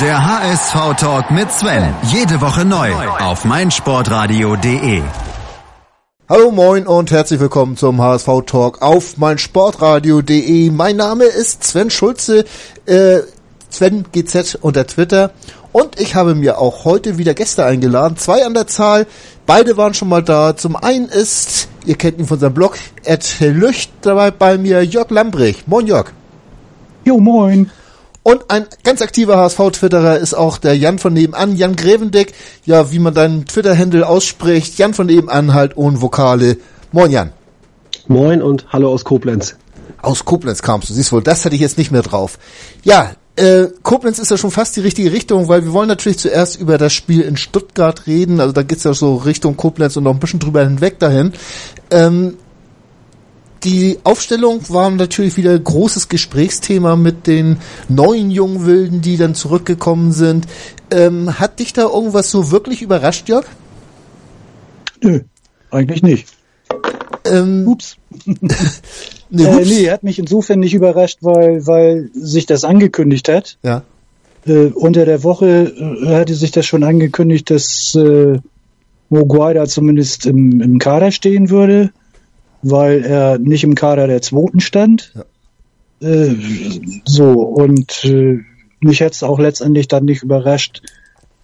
Der HSV-Talk mit Sven. Jede Woche neu auf meinsportradio.de. Hallo, moin und herzlich willkommen zum HSV-Talk auf meinsportradio.de. Mein Name ist Sven Schulze, äh, Sven GZ unter Twitter. Und ich habe mir auch heute wieder Gäste eingeladen. Zwei an der Zahl. Beide waren schon mal da. Zum einen ist, ihr kennt ihn von seinem Blog, Ed Lücht dabei bei mir, Jörg Lambrich. Moin Jörg. Jo, moin. Und ein ganz aktiver HSV-Twitterer ist auch der Jan von nebenan, Jan Grevendeck. Ja, wie man deinen Twitter-Handle ausspricht, Jan von nebenan halt ohne Vokale. Moin Jan. Moin und hallo aus Koblenz. Aus Koblenz kamst du, siehst wohl, das hatte ich jetzt nicht mehr drauf. Ja, äh, Koblenz ist ja schon fast die richtige Richtung, weil wir wollen natürlich zuerst über das Spiel in Stuttgart reden. Also da geht's ja so Richtung Koblenz und noch ein bisschen drüber hinweg dahin. Ähm, die Aufstellung war natürlich wieder großes Gesprächsthema mit den neuen jungen Wilden, die dann zurückgekommen sind. Ähm, hat dich da irgendwas so wirklich überrascht, Jörg? Nö, eigentlich nicht. Ähm, Ups. nee, äh, nee, hat mich insofern nicht überrascht, weil, weil sich das angekündigt hat. Ja. Äh, unter der Woche äh, hatte sich das schon angekündigt, dass äh, Moguaida zumindest im, im Kader stehen würde weil er nicht im Kader der Zweiten stand. Ja. Äh, so, und äh, mich hätte es auch letztendlich dann nicht überrascht,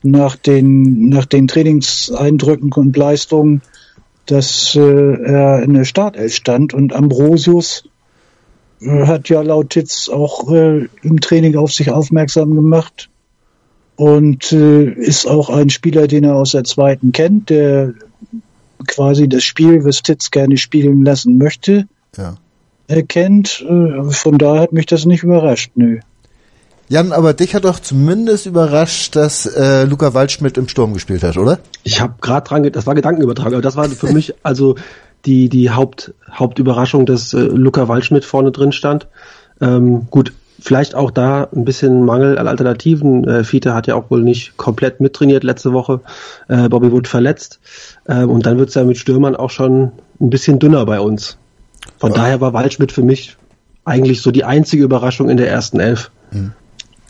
nach den, nach den Trainingseindrücken und Leistungen, dass äh, er in der Startelf stand und Ambrosius äh, hat ja laut Titz auch äh, im Training auf sich aufmerksam gemacht und äh, ist auch ein Spieler, den er aus der zweiten kennt, der quasi das Spiel, was Titz gerne spielen lassen möchte, ja. erkennt. Äh, von daher hat mich das nicht überrascht, nö. Jan, aber dich hat doch zumindest überrascht, dass äh, Luca Waldschmidt im Sturm gespielt hat, oder? Ich habe gerade dran, das war Gedankenübertragung, aber das war für mich also die die Haupt Hauptüberraschung, dass äh, Luca Waldschmidt vorne drin stand. Ähm, gut, vielleicht auch da ein bisschen Mangel an Alternativen. Äh, Fiete hat ja auch wohl nicht komplett mittrainiert letzte Woche. Äh, Bobby wurde verletzt. Äh, und dann wird es ja mit Stürmern auch schon ein bisschen dünner bei uns. Von ja. daher war Waldschmidt für mich eigentlich so die einzige Überraschung in der ersten Elf. Mhm.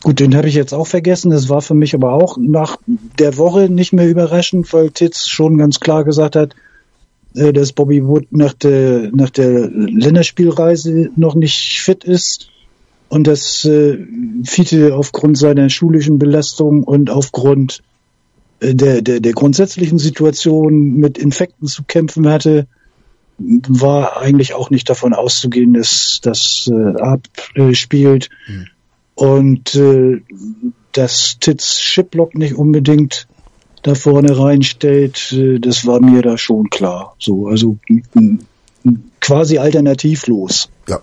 Gut, den habe ich jetzt auch vergessen. Das war für mich aber auch nach der Woche nicht mehr überraschend, weil Titz schon ganz klar gesagt hat, äh, dass Bobby Wood nach der, nach der Länderspielreise noch nicht fit ist und dass äh, Fiete aufgrund seiner schulischen Belastung und aufgrund äh, der, der, der grundsätzlichen Situation mit Infekten zu kämpfen hatte, war eigentlich auch nicht davon auszugehen, dass das äh, abspielt. Mhm. Und äh, dass Titz Shiplock nicht unbedingt da vorne reinstellt, äh, das war mir da schon klar. So, also quasi alternativlos. Ja,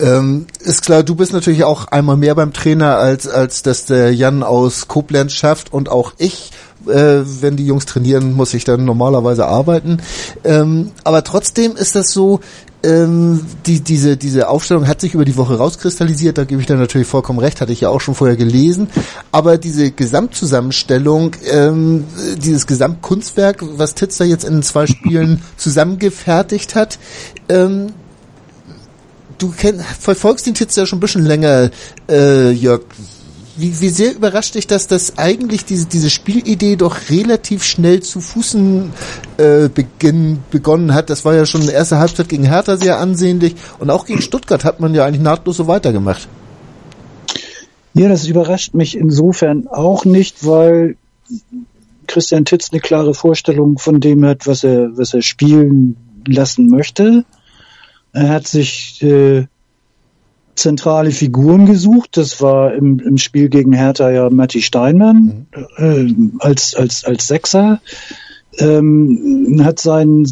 ähm, ist klar, du bist natürlich auch einmal mehr beim Trainer, als, als dass der Jan aus Koblenz schafft und auch ich, äh, wenn die Jungs trainieren, muss ich dann normalerweise arbeiten. Ähm, aber trotzdem ist das so, ähm, die, diese, diese Aufstellung hat sich über die Woche rauskristallisiert, da gebe ich dann natürlich vollkommen recht, hatte ich ja auch schon vorher gelesen. Aber diese Gesamtzusammenstellung, ähm, dieses Gesamtkunstwerk, was Titz jetzt in zwei Spielen zusammengefertigt hat, ähm, du kenn, verfolgst den Titz ja schon ein bisschen länger, äh, Jörg. Wie, wie sehr überrascht dich das, dass eigentlich diese, diese Spielidee doch relativ schnell zu Fußen äh, beginn, begonnen hat? Das war ja schon in der ersten Halbzeit gegen Hertha sehr ansehnlich und auch gegen Stuttgart hat man ja eigentlich nahtlos so weitergemacht. Ja, das überrascht mich insofern auch nicht, weil Christian Titz eine klare Vorstellung von dem hat, was er, was er spielen lassen möchte. Er hat sich äh, zentrale Figuren gesucht. Das war im, im Spiel gegen Hertha ja Matti Steinmann mhm. äh, als, als, als Sechser. Ähm, hat sein,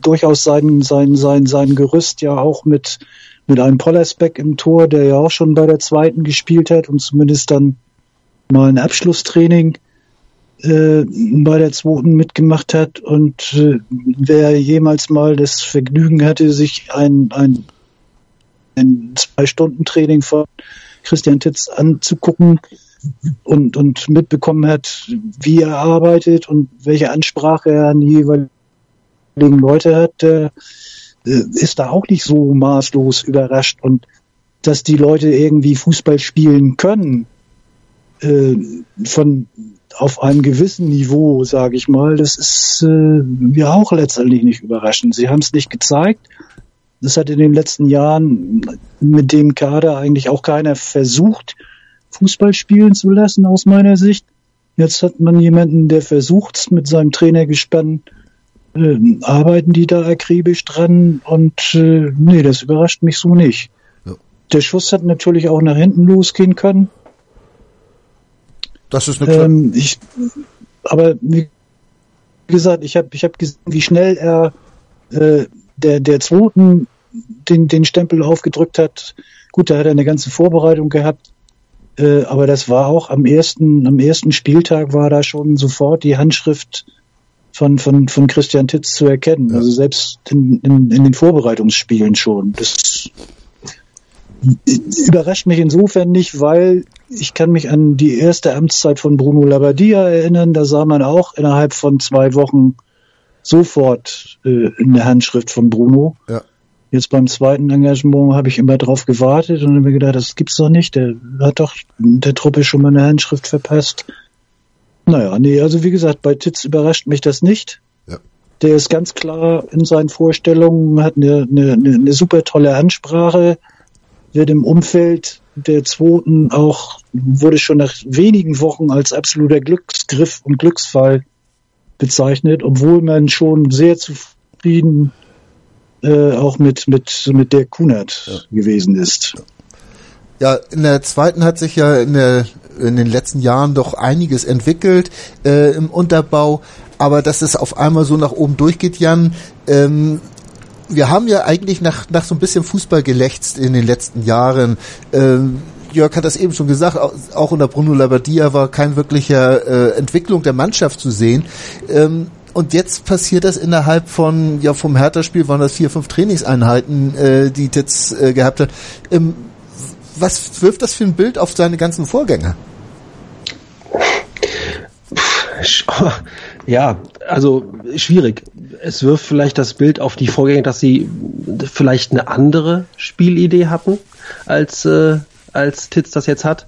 durchaus sein, sein, sein, sein Gerüst ja auch mit, mit einem Pollersbeck im Tor, der ja auch schon bei der zweiten gespielt hat und zumindest dann mal ein Abschlusstraining äh, bei der zweiten mitgemacht hat. Und äh, wer jemals mal das Vergnügen hatte, sich ein, ein, ein Zwei-Stunden-Training von Christian Titz anzugucken und, und mitbekommen hat, wie er arbeitet und welche Ansprache er an die jeweiligen Leute hat, äh, ist da auch nicht so maßlos überrascht. Und dass die Leute irgendwie Fußball spielen können, äh, von auf einem gewissen Niveau, sage ich mal, das ist äh, ja auch letztendlich nicht überraschend. Sie haben es nicht gezeigt. Das hat in den letzten Jahren mit dem Kader eigentlich auch keiner versucht, Fußball spielen zu lassen, aus meiner Sicht. Jetzt hat man jemanden, der versucht, mit seinem Trainergespann äh, arbeiten die da akribisch dran und äh, nee, das überrascht mich so nicht. Ja. Der Schuss hat natürlich auch nach hinten losgehen können. Das ist eine ähm, ich, Aber wie gesagt, ich habe ich hab gesehen, wie schnell er äh, der, der zweiten den, den Stempel aufgedrückt hat. Gut, da hat er eine ganze Vorbereitung gehabt. Äh, aber das war auch am ersten, am ersten Spieltag war da schon sofort die Handschrift von, von, von Christian Titz zu erkennen. Ja. Also selbst in, in, in den Vorbereitungsspielen schon. Das überrascht mich insofern nicht, weil ich kann mich an die erste Amtszeit von Bruno Labbadia erinnern. Da sah man auch innerhalb von zwei Wochen sofort äh, eine Handschrift von Bruno. Ja. Jetzt beim zweiten Engagement habe ich immer drauf gewartet und habe mir gedacht, das gibt's doch nicht. Der hat doch der Truppe schon mal eine Handschrift verpasst. Naja, nee, also wie gesagt, bei Titz überrascht mich das nicht. Ja. Der ist ganz klar in seinen Vorstellungen, hat eine, eine, eine super tolle Ansprache, wird im Umfeld der zweiten auch, wurde schon nach wenigen Wochen als absoluter Glücksgriff und Glücksfall bezeichnet, obwohl man schon sehr zufrieden äh, auch mit, mit, mit der Kunert ja. gewesen ist. Ja, in der zweiten hat sich ja in, der, in den letzten Jahren doch einiges entwickelt äh, im Unterbau, aber dass es auf einmal so nach oben durchgeht, Jan, ähm, wir haben ja eigentlich nach, nach so ein bisschen Fußball gelächzt in den letzten Jahren. Ähm, Jörg hat das eben schon gesagt, auch unter Bruno Labbadia war kein wirklicher äh, Entwicklung der Mannschaft zu sehen. Ähm, und jetzt passiert das innerhalb von, ja vom Hertha-Spiel waren das vier, fünf Trainingseinheiten, äh, die Titz äh, gehabt hat. Ähm, was wirft das für ein Bild auf seine ganzen Vorgänger? Ja, also schwierig. Es wirft vielleicht das Bild auf die Vorgänger, dass sie vielleicht eine andere Spielidee hatten als äh, als Titz das jetzt hat.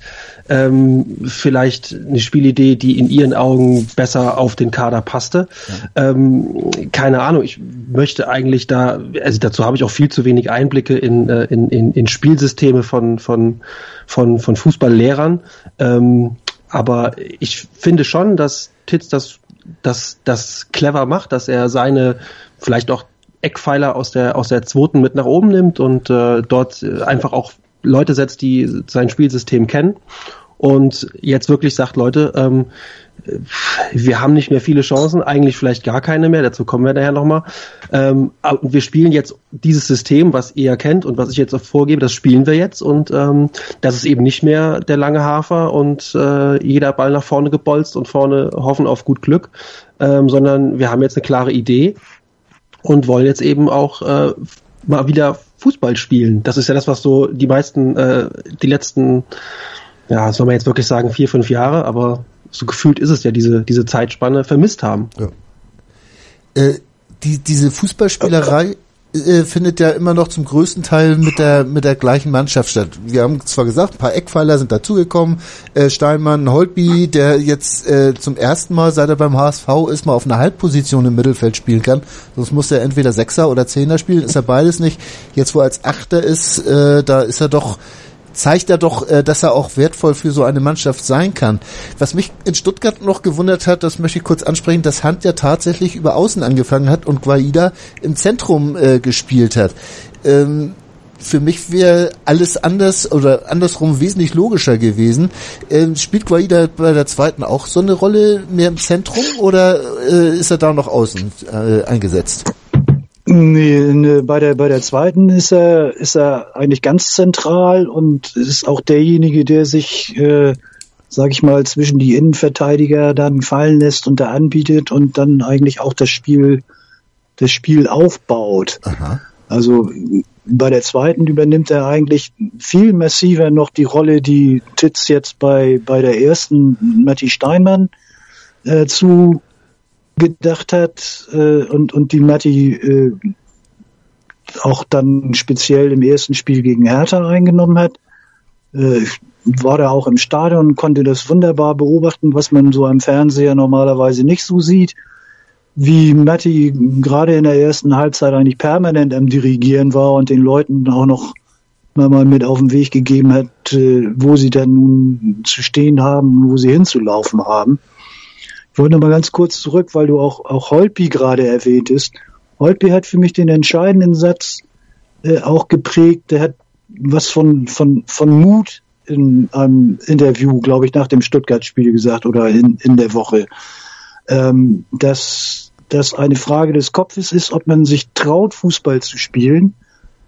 Ähm, vielleicht eine Spielidee, die in ihren Augen besser auf den Kader passte. Ja. Ähm, keine Ahnung, ich möchte eigentlich da, also dazu habe ich auch viel zu wenig Einblicke in, äh, in, in, in Spielsysteme von, von, von, von Fußballlehrern. Ähm, aber ich finde schon, dass Titz das, das, das clever macht, dass er seine vielleicht auch Eckpfeiler aus der aus der zweiten mit nach oben nimmt und äh, dort einfach auch Leute setzt, die sein Spielsystem kennen und jetzt wirklich sagt, Leute, ähm, wir haben nicht mehr viele Chancen, eigentlich vielleicht gar keine mehr, dazu kommen wir daher nochmal. Ähm, wir spielen jetzt dieses System, was ihr kennt und was ich jetzt auch vorgebe, das spielen wir jetzt und ähm, das ist eben nicht mehr der lange Hafer und äh, jeder Ball nach vorne gebolzt und vorne hoffen auf gut Glück, ähm, sondern wir haben jetzt eine klare Idee und wollen jetzt eben auch äh, mal wieder Fußball spielen. Das ist ja das, was so die meisten, äh, die letzten, ja, soll man jetzt wirklich sagen, vier, fünf Jahre, aber so gefühlt ist es ja diese, diese Zeitspanne vermisst haben. Ja. Äh, die, diese Fußballspielerei äh, findet ja immer noch zum größten Teil mit der mit der gleichen Mannschaft statt. Wir haben zwar gesagt, ein paar Eckpfeiler sind dazugekommen, äh, Steinmann, Holtby, der jetzt äh, zum ersten Mal, seit er beim HSV ist, mal auf einer Halbposition im Mittelfeld spielen kann. Sonst muss er entweder Sechser oder Zehner spielen, ist er beides nicht. Jetzt, wo er als Achter ist, äh, da ist er doch zeigt er doch, äh, dass er auch wertvoll für so eine Mannschaft sein kann. Was mich in Stuttgart noch gewundert hat, das möchte ich kurz ansprechen, dass Hand ja tatsächlich über Außen angefangen hat und Guaida im Zentrum äh, gespielt hat. Ähm, für mich wäre alles anders oder andersrum wesentlich logischer gewesen. Ähm, spielt Guaida bei der zweiten auch so eine Rolle mehr im Zentrum oder äh, ist er da noch außen eingesetzt? Nee, ne, bei der bei der zweiten ist er ist er eigentlich ganz zentral und ist auch derjenige, der sich, äh, sag ich mal, zwischen die Innenverteidiger dann fallen lässt und da anbietet und dann eigentlich auch das Spiel das Spiel aufbaut. Aha. Also bei der zweiten übernimmt er eigentlich viel massiver noch die Rolle, die Titz jetzt bei bei der ersten Matti Steinmann äh, zu gedacht hat äh, und, und die Matti äh, auch dann speziell im ersten Spiel gegen Hertha eingenommen hat. Äh, ich war da auch im Stadion und konnte das wunderbar beobachten, was man so am Fernseher normalerweise nicht so sieht. Wie Matti gerade in der ersten Halbzeit eigentlich permanent am Dirigieren war und den Leuten auch noch mal mit auf den Weg gegeben hat, äh, wo sie dann nun zu stehen haben, wo sie hinzulaufen haben. Ich wollte noch mal ganz kurz zurück, weil du auch, auch Holpi gerade erwähntest. Holpi hat für mich den entscheidenden Satz äh, auch geprägt. Der hat was von, von, von Mut in einem Interview, glaube ich, nach dem Stuttgart-Spiel gesagt oder in, in der Woche, ähm, dass das eine Frage des Kopfes ist, ob man sich traut, Fußball zu spielen.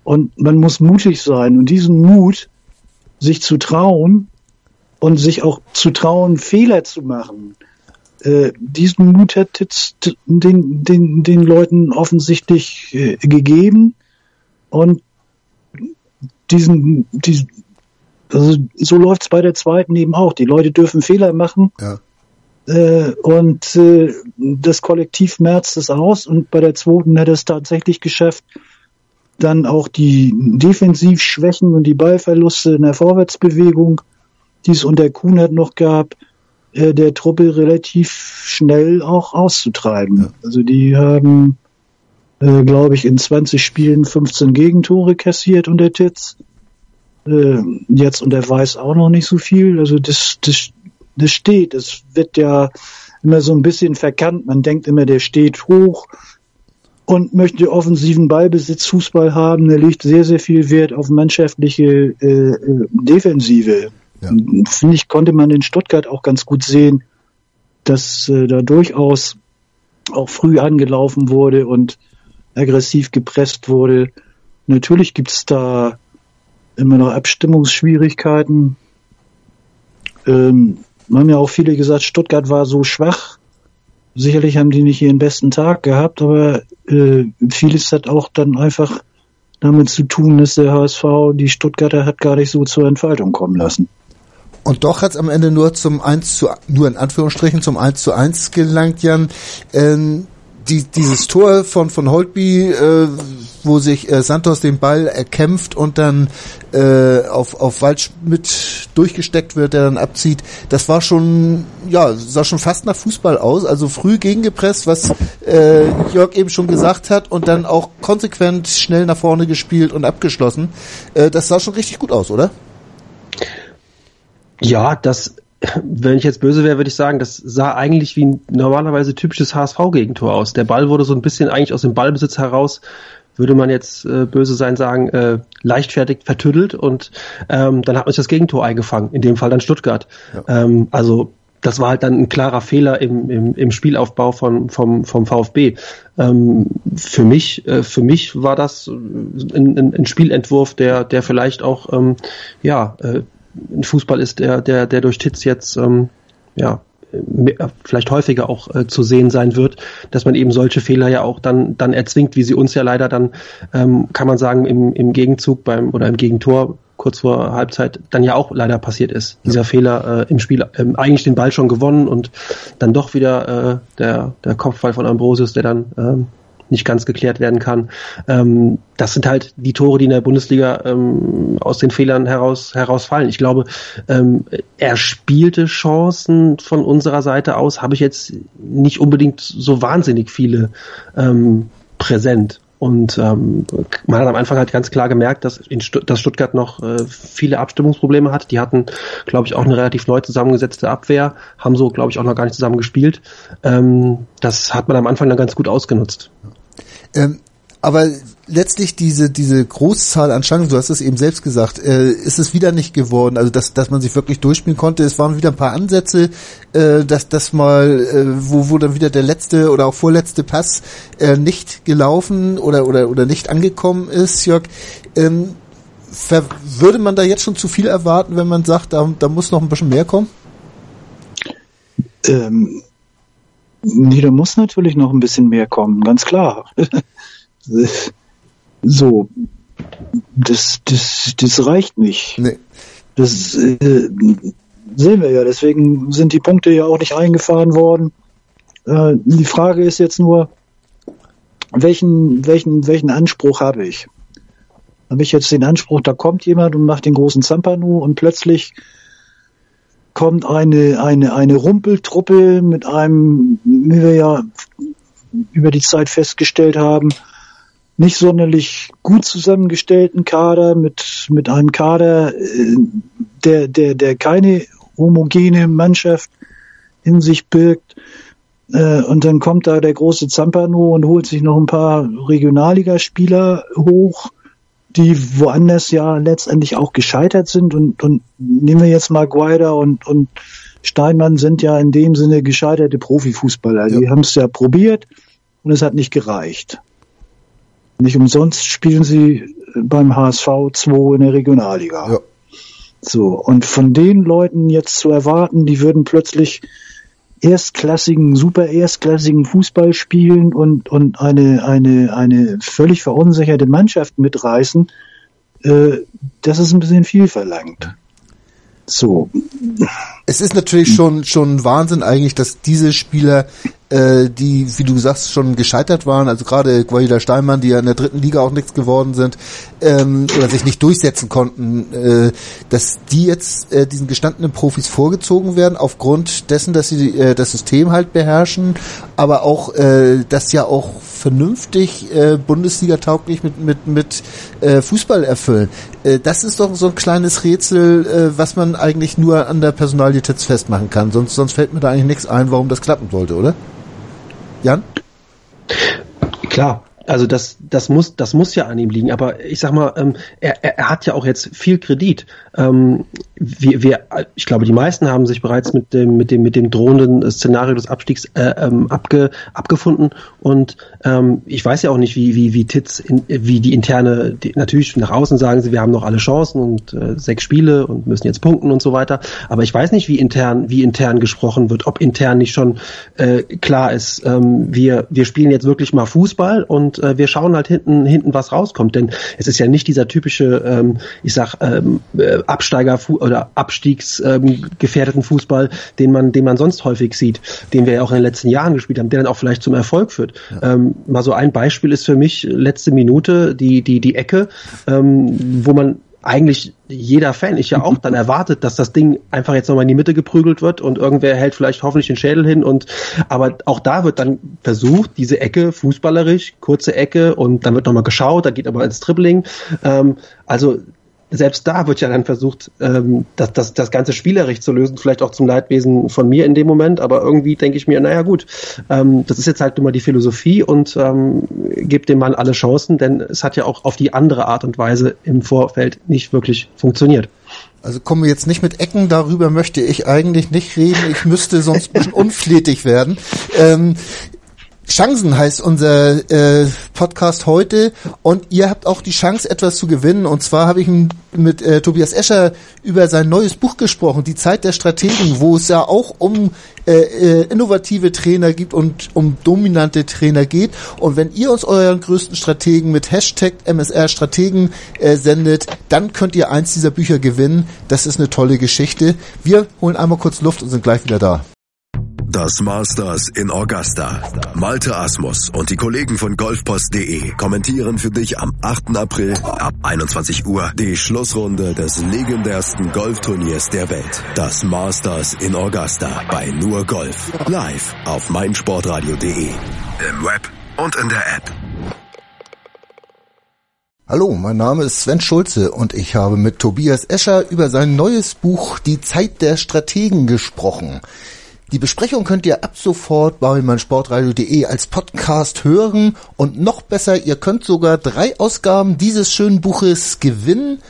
Und man muss mutig sein. Und diesen Mut, sich zu trauen und sich auch zu trauen, Fehler zu machen, äh, diesen Mut hat jetzt den, den, den Leuten offensichtlich äh, gegeben. Und diesen, diesen also so läuft's bei der zweiten eben auch. Die Leute dürfen Fehler machen. Ja. Äh, und äh, das Kollektiv merzt es aus und bei der zweiten hat es tatsächlich geschafft, dann auch die Defensivschwächen und die Ballverluste in der Vorwärtsbewegung, die es unter Kuhnert noch gab, äh, der Truppe relativ schnell auch auszutreiben. Also die haben, äh, glaube ich, in 20 Spielen 15 Gegentore kassiert unter Titz. Äh, jetzt und er weiß auch noch nicht so viel. Also das, das, das steht. Es wird ja immer so ein bisschen verkannt. Man denkt immer, der steht hoch und möchte offensiven Ballbesitz, Fußball haben. Er legt sehr, sehr viel Wert auf mannschaftliche äh, äh Defensive. Ja. Finde ich, konnte man in Stuttgart auch ganz gut sehen, dass äh, da durchaus auch früh angelaufen wurde und aggressiv gepresst wurde. Natürlich gibt es da immer noch Abstimmungsschwierigkeiten. Ähm, haben ja auch viele gesagt, Stuttgart war so schwach. Sicherlich haben die nicht ihren besten Tag gehabt, aber äh, vieles hat auch dann einfach damit zu tun, dass der HSV die Stuttgarter hat gar nicht so zur Entfaltung kommen lassen. Und doch hat es am Ende nur zum 1 zu, nur in Anführungsstrichen zum 1 zu 1 gelangt, Jan. Ähm, die, dieses Tor von, von Holtby, äh, wo sich äh, Santos den Ball erkämpft und dann äh, auf, auf Waldschmidt durchgesteckt wird, der dann abzieht, das war schon, ja, sah schon fast nach Fußball aus. Also früh gegengepresst, was äh, Jörg eben schon gesagt hat, und dann auch konsequent schnell nach vorne gespielt und abgeschlossen. Äh, das sah schon richtig gut aus, oder? Ja, das wenn ich jetzt böse wäre, würde ich sagen, das sah eigentlich wie ein normalerweise typisches HSV-Gegentor aus. Der Ball wurde so ein bisschen eigentlich aus dem Ballbesitz heraus, würde man jetzt äh, böse sein sagen, äh, leichtfertig vertüdelt und ähm, dann hat man sich das Gegentor eingefangen, in dem Fall dann Stuttgart. Ja. Ähm, also das war halt dann ein klarer Fehler im, im, im Spielaufbau von, vom, vom VfB. Ähm, für mich, äh, für mich war das ein, ein, ein Spielentwurf, der, der vielleicht auch ähm, ja, äh, ein Fußball ist, der, der, der durch Titz jetzt ähm, ja vielleicht häufiger auch äh, zu sehen sein wird, dass man eben solche Fehler ja auch dann dann erzwingt, wie sie uns ja leider dann ähm, kann man sagen im, im Gegenzug beim oder im Gegentor kurz vor Halbzeit dann ja auch leider passiert ist. Dieser Fehler äh, im Spiel, ähm, eigentlich den Ball schon gewonnen und dann doch wieder äh, der der Kopfball von Ambrosius, der dann ähm, nicht ganz geklärt werden kann. Ähm, das sind halt die Tore, die in der Bundesliga ähm, aus den Fehlern heraus herausfallen. Ich glaube, ähm, er spielte Chancen von unserer Seite aus, habe ich jetzt nicht unbedingt so wahnsinnig viele ähm, präsent. Und ähm, man hat am Anfang halt ganz klar gemerkt, dass, in Stutt dass Stuttgart noch äh, viele Abstimmungsprobleme hat. Die hatten, glaube ich, auch eine relativ neu zusammengesetzte Abwehr, haben so, glaube ich, auch noch gar nicht zusammen gespielt. Ähm, das hat man am Anfang dann ganz gut ausgenutzt. Ähm, aber letztlich diese diese Großzahl an Chancen, du hast es eben selbst gesagt, äh, ist es wieder nicht geworden. Also dass dass man sich wirklich durchspielen konnte. Es waren wieder ein paar Ansätze, äh, dass das mal äh, wo wo dann wieder der letzte oder auch vorletzte Pass äh, nicht gelaufen oder oder oder nicht angekommen ist. Jörg, ähm, würde man da jetzt schon zu viel erwarten, wenn man sagt, da, da muss noch ein bisschen mehr kommen? Ähm, Nee, da muss natürlich noch ein bisschen mehr kommen, ganz klar. so, das, das, das reicht nicht. Nee. Das äh, sehen wir ja, deswegen sind die Punkte ja auch nicht eingefahren worden. Äh, die Frage ist jetzt nur, welchen, welchen, welchen Anspruch habe ich? habe ich jetzt den Anspruch, da kommt jemand und macht den großen Zampano und plötzlich kommt eine, eine, eine Rumpeltruppe mit einem, wie wir ja über die Zeit festgestellt haben, nicht sonderlich gut zusammengestellten Kader mit, mit einem Kader, äh, der, der, der keine homogene Mannschaft in sich birgt. Äh, und dann kommt da der große Zampano und holt sich noch ein paar Regionalligaspieler hoch, die woanders ja letztendlich auch gescheitert sind. Und, und nehmen wir jetzt mal Guaida und, und Steinmann sind ja in dem Sinne gescheiterte Profifußballer. Ja. Die haben es ja probiert und es hat nicht gereicht. Nicht umsonst spielen sie beim HSV 2 in der Regionalliga. Ja. So, und von den Leuten jetzt zu erwarten, die würden plötzlich erstklassigen, super erstklassigen Fußball spielen und, und eine, eine, eine völlig verunsicherte Mannschaft mitreißen, äh, das ist ein bisschen viel verlangt. So. Es ist natürlich schon, schon Wahnsinn eigentlich, dass diese Spieler äh, die, wie du sagst, schon gescheitert waren, also gerade Guaida Steinmann, die ja in der dritten Liga auch nichts geworden sind, ähm, oder sich nicht durchsetzen konnten, äh, dass die jetzt äh, diesen gestandenen Profis vorgezogen werden, aufgrund dessen, dass sie äh, das System halt beherrschen, aber auch äh, das ja auch vernünftig äh, Bundesliga tauglich mit, mit, mit äh, Fußball erfüllen. Äh, das ist doch so ein kleines Rätsel, äh, was man eigentlich nur an der Personalie festmachen kann. Sonst, sonst fällt mir da eigentlich nichts ein, warum das klappen sollte, oder? Jan? Klar, also das, das muss, das muss ja an ihm liegen. Aber ich sag mal, ähm, er, er hat ja auch jetzt viel Kredit. Ähm, wir, wir, ich glaube, die meisten haben sich bereits mit dem, mit dem, mit dem drohenden Szenario des Abstiegs äh, ähm, abge, abgefunden. Und ähm, ich weiß ja auch nicht, wie, wie, wie Titz, in, wie die interne, die, natürlich nach außen sagen sie, wir haben noch alle Chancen und äh, sechs Spiele und müssen jetzt punkten und so weiter. Aber ich weiß nicht, wie intern, wie intern gesprochen wird, ob intern nicht schon äh, klar ist, ähm, wir, wir spielen jetzt wirklich mal Fußball und äh, wir schauen halt hinten, hinten, was rauskommt. Denn es ist ja nicht dieser typische, ähm, ich sag, ähm, äh, Absteiger oder abstiegsgefährdeten ähm, Fußball, den man, den man sonst häufig sieht, den wir ja auch in den letzten Jahren gespielt haben, der dann auch vielleicht zum Erfolg führt. Ja. Ähm, mal so ein Beispiel ist für mich letzte Minute die die die Ecke, ähm, wo man eigentlich jeder Fan, ich ja auch, dann erwartet, dass das Ding einfach jetzt nochmal in die Mitte geprügelt wird und irgendwer hält vielleicht hoffentlich den Schädel hin und aber auch da wird dann versucht, diese Ecke fußballerisch, kurze Ecke und dann wird nochmal geschaut, da geht aber ins Dribbling. Ähm, also selbst da wird ja dann versucht, ähm, das, das, das ganze spielerisch zu lösen, vielleicht auch zum Leidwesen von mir in dem Moment, aber irgendwie denke ich mir, naja gut, ähm, das ist jetzt halt nun mal die Philosophie und ähm, gebt dem Mann alle Chancen, denn es hat ja auch auf die andere Art und Weise im Vorfeld nicht wirklich funktioniert. Also kommen wir jetzt nicht mit Ecken, darüber möchte ich eigentlich nicht reden. Ich müsste sonst ein bisschen unflätig werden. Ähm, Chancen heißt unser äh, Podcast heute und ihr habt auch die Chance, etwas zu gewinnen. Und zwar habe ich mit äh, Tobias Escher über sein neues Buch gesprochen, Die Zeit der Strategen, wo es ja auch um äh, äh, innovative Trainer gibt und um dominante Trainer geht. Und wenn ihr uns euren größten Strategen mit Hashtag MSR Strategen äh, sendet, dann könnt ihr eins dieser Bücher gewinnen. Das ist eine tolle Geschichte. Wir holen einmal kurz Luft und sind gleich wieder da. Das Masters in Augusta. Malte Asmus und die Kollegen von golfpost.de kommentieren für dich am 8. April ab 21 Uhr die Schlussrunde des legendärsten Golfturniers der Welt. Das Masters in Augusta bei Nur Golf. Live auf meinsportradio.de. Im Web und in der App. Hallo, mein Name ist Sven Schulze und ich habe mit Tobias Escher über sein neues Buch Die Zeit der Strategen gesprochen. Die Besprechung könnt ihr ab sofort bei meinsportradio.de als Podcast hören und noch besser, ihr könnt sogar drei Ausgaben dieses schönen Buches gewinnen,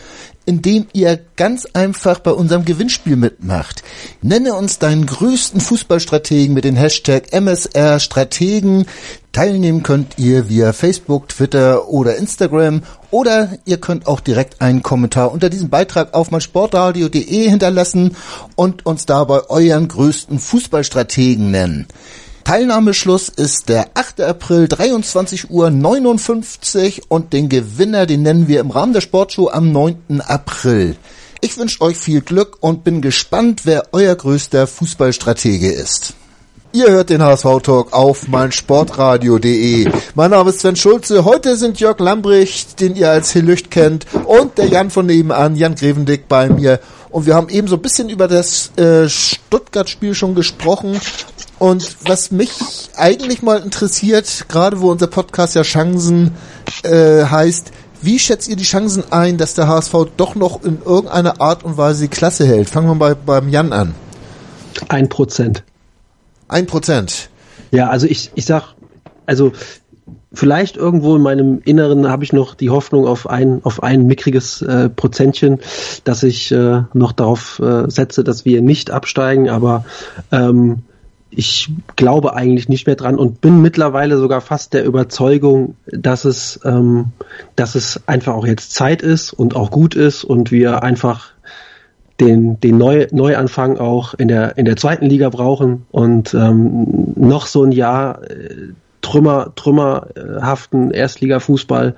indem ihr ganz einfach bei unserem Gewinnspiel mitmacht. Nenne uns deinen größten Fußballstrategen mit den Hashtag MSR Strategen. Teilnehmen könnt ihr via Facebook, Twitter oder Instagram oder ihr könnt auch direkt einen Kommentar unter diesem Beitrag auf meinsportradio.de hinterlassen und uns dabei euren größten Fußballstrategen nennen. Teilnahmeschluss ist der 8. April 23 Uhr 59 und den Gewinner, den nennen wir im Rahmen der Sportshow am 9. April. Ich wünsche euch viel Glück und bin gespannt, wer euer größter Fußballstratege ist. Ihr hört den HSV-Talk auf meinsportradio.de. Mein Name ist Sven Schulze. Heute sind Jörg Lambricht, den ihr als Hillücht kennt, und der Jan von nebenan, Jan Grevendick bei mir. Und wir haben eben so ein bisschen über das äh, Stuttgart-Spiel schon gesprochen. Und was mich eigentlich mal interessiert, gerade wo unser Podcast ja Chancen äh, heißt, wie schätzt ihr die Chancen ein, dass der HSV doch noch in irgendeiner Art und Weise die Klasse hält? Fangen wir mal beim Jan an. Ein Prozent. Ein Prozent. Ja, also ich, ich sag, also vielleicht irgendwo in meinem Inneren habe ich noch die Hoffnung auf ein, auf ein mickriges äh, Prozentchen, dass ich äh, noch darauf äh, setze, dass wir nicht absteigen, aber ähm, ich glaube eigentlich nicht mehr dran und bin mittlerweile sogar fast der Überzeugung, dass es, ähm, dass es einfach auch jetzt Zeit ist und auch gut ist und wir einfach den, den Neu Neuanfang auch in der, in der zweiten Liga brauchen und ähm, noch so ein Jahr äh, Trümmer, trümmerhaften Erstliga-Fußball.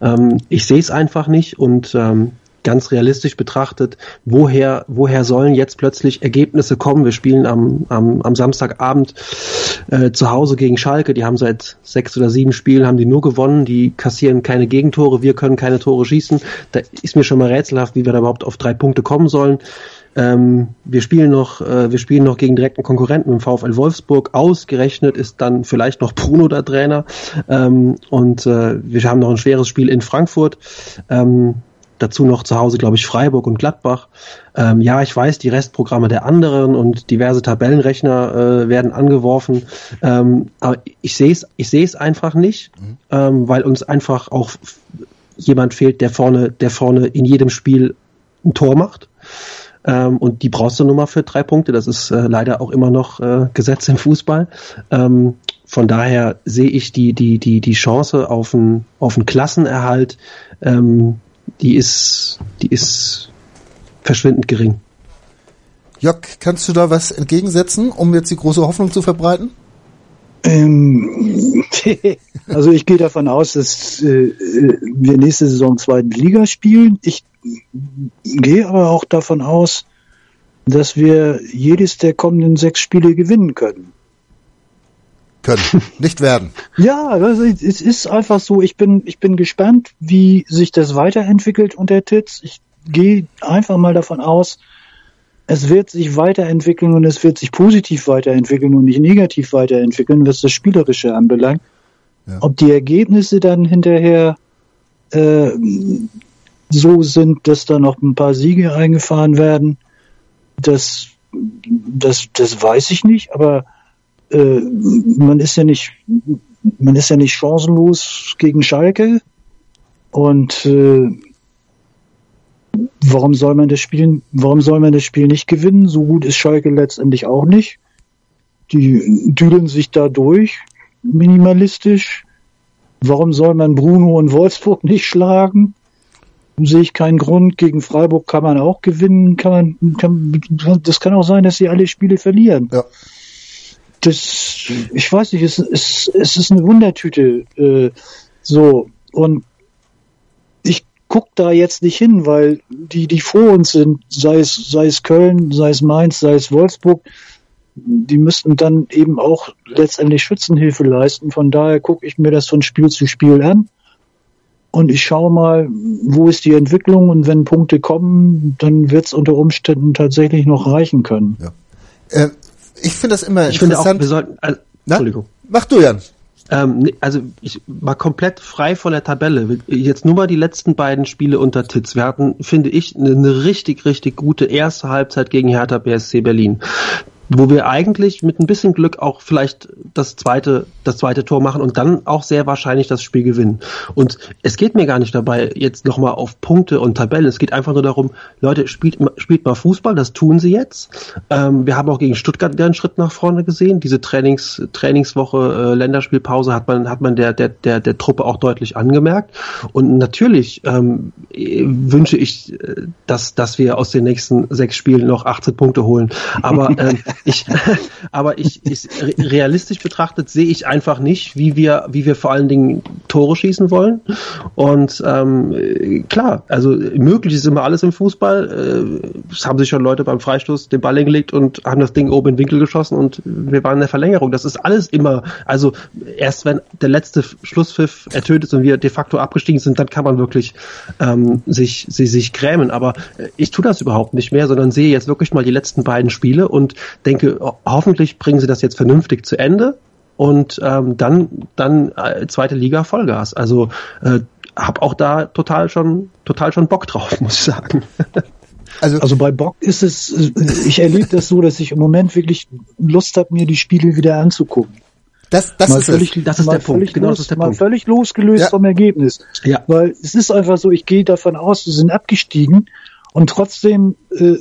Ähm, ich sehe es einfach nicht und ähm, ganz realistisch betrachtet, woher, woher sollen jetzt plötzlich Ergebnisse kommen? Wir spielen am, am, am Samstagabend äh, zu Hause gegen Schalke. Die haben seit sechs oder sieben Spielen haben die nur gewonnen. Die kassieren keine Gegentore. Wir können keine Tore schießen. Da ist mir schon mal rätselhaft, wie wir da überhaupt auf drei Punkte kommen sollen. Ähm, wir spielen noch, äh, wir spielen noch gegen direkten Konkurrenten im VfL Wolfsburg. Ausgerechnet ist dann vielleicht noch Bruno der Trainer. Ähm, und äh, wir haben noch ein schweres Spiel in Frankfurt. Ähm, dazu noch zu Hause, glaube ich, Freiburg und Gladbach. Ähm, ja, ich weiß, die Restprogramme der anderen und diverse Tabellenrechner äh, werden angeworfen. Ähm, aber ich sehe es, ich sehe es einfach nicht, mhm. ähm, weil uns einfach auch jemand fehlt, der vorne, der vorne in jedem Spiel ein Tor macht. Ähm, und die brauchst du nun mal für drei Punkte. Das ist äh, leider auch immer noch äh, Gesetz im Fußball. Ähm, von daher sehe ich die, die, die, die Chance auf einen, auf einen Klassenerhalt, ähm, die ist, die ist verschwindend gering. Jörg, kannst du da was entgegensetzen, um jetzt die große Hoffnung zu verbreiten? Ähm, also ich gehe davon aus, dass äh, wir nächste Saison zweiten Liga spielen. Ich gehe aber auch davon aus, dass wir jedes der kommenden sechs Spiele gewinnen können. Können, nicht werden. ja, es ist einfach so. Ich bin, ich bin gespannt, wie sich das weiterentwickelt unter Titz. Ich gehe einfach mal davon aus, es wird sich weiterentwickeln und es wird sich positiv weiterentwickeln und nicht negativ weiterentwickeln, was das Spielerische anbelangt. Ja. Ob die Ergebnisse dann hinterher äh, so sind, dass da noch ein paar Siege eingefahren werden, das, das, das weiß ich nicht, aber äh, man ist ja nicht, man ist ja nicht chancenlos gegen Schalke und äh, warum soll man das Spiel, warum soll man das Spiel nicht gewinnen? So gut ist Schalke letztendlich auch nicht. Die düdeln sich da durch, minimalistisch. Warum soll man Bruno und Wolfsburg nicht schlagen? Sehe ich keinen Grund. Gegen Freiburg kann man auch gewinnen. Kann man, kann, das kann auch sein, dass sie alle Spiele verlieren. Ja. Das, ich weiß nicht, es, es, es ist eine Wundertüte. Äh, so. Und guckt da jetzt nicht hin, weil die, die vor uns sind, sei es, sei es Köln, sei es Mainz, sei es Wolfsburg, die müssten dann eben auch letztendlich Schützenhilfe leisten. Von daher gucke ich mir das von Spiel zu Spiel an und ich schaue mal, wo ist die Entwicklung und wenn Punkte kommen, dann wird es unter Umständen tatsächlich noch reichen können. Ja. Äh, ich finde das immer ich interessant. Finde auch, wir sollten, also, Entschuldigung. Mach du, Jan. Ähm, also ich war komplett frei von der Tabelle. Jetzt nur mal die letzten beiden Spiele unter Titz. Wir hatten, finde ich, eine, eine richtig, richtig gute erste Halbzeit gegen Hertha BSC Berlin wo wir eigentlich mit ein bisschen Glück auch vielleicht das zweite, das zweite Tor machen und dann auch sehr wahrscheinlich das Spiel gewinnen. Und es geht mir gar nicht dabei, jetzt nochmal auf Punkte und Tabellen. Es geht einfach nur darum, Leute, spielt, spielt mal Fußball, das tun sie jetzt. Ähm, wir haben auch gegen Stuttgart einen Schritt nach vorne gesehen. Diese Trainings, Trainingswoche, äh, Länderspielpause hat man, hat man der, der, der, der Truppe auch deutlich angemerkt. Und natürlich ähm, wünsche ich, äh, dass, dass wir aus den nächsten sechs Spielen noch 18 Punkte holen. Aber ähm, ich, aber ich, ich, realistisch betrachtet sehe ich einfach nicht, wie wir, wie wir vor allen Dingen Tore schießen wollen. Und ähm, klar, also möglich ist immer alles im Fußball. Äh, es haben sich schon Leute beim Freistoß den Ball hingelegt und haben das Ding oben in den Winkel geschossen und wir waren in der Verlängerung. Das ist alles immer, also erst wenn der letzte Schlusspfiff ertönt ist und wir de facto abgestiegen sind, dann kann man wirklich ähm, sich, sich, sich grämen. Aber ich tue das überhaupt nicht mehr, sondern sehe jetzt wirklich mal die letzten beiden Spiele und denke, hoffentlich bringen sie das jetzt vernünftig zu Ende und ähm, dann dann äh, zweite Liga Vollgas. Also äh, hab auch da total schon total schon Bock drauf, muss ich sagen. Also, also bei Bock ist es, ich erlebe das so, dass ich im Moment wirklich Lust habe, mir die Spiele wieder anzugucken. Das, das, ist, völlig, das ist der Punkt. Genau, los, das ist der mal Punkt. völlig losgelöst ja. vom Ergebnis. Ja. Weil es ist einfach so, ich gehe davon aus, wir sind abgestiegen und trotzdem äh,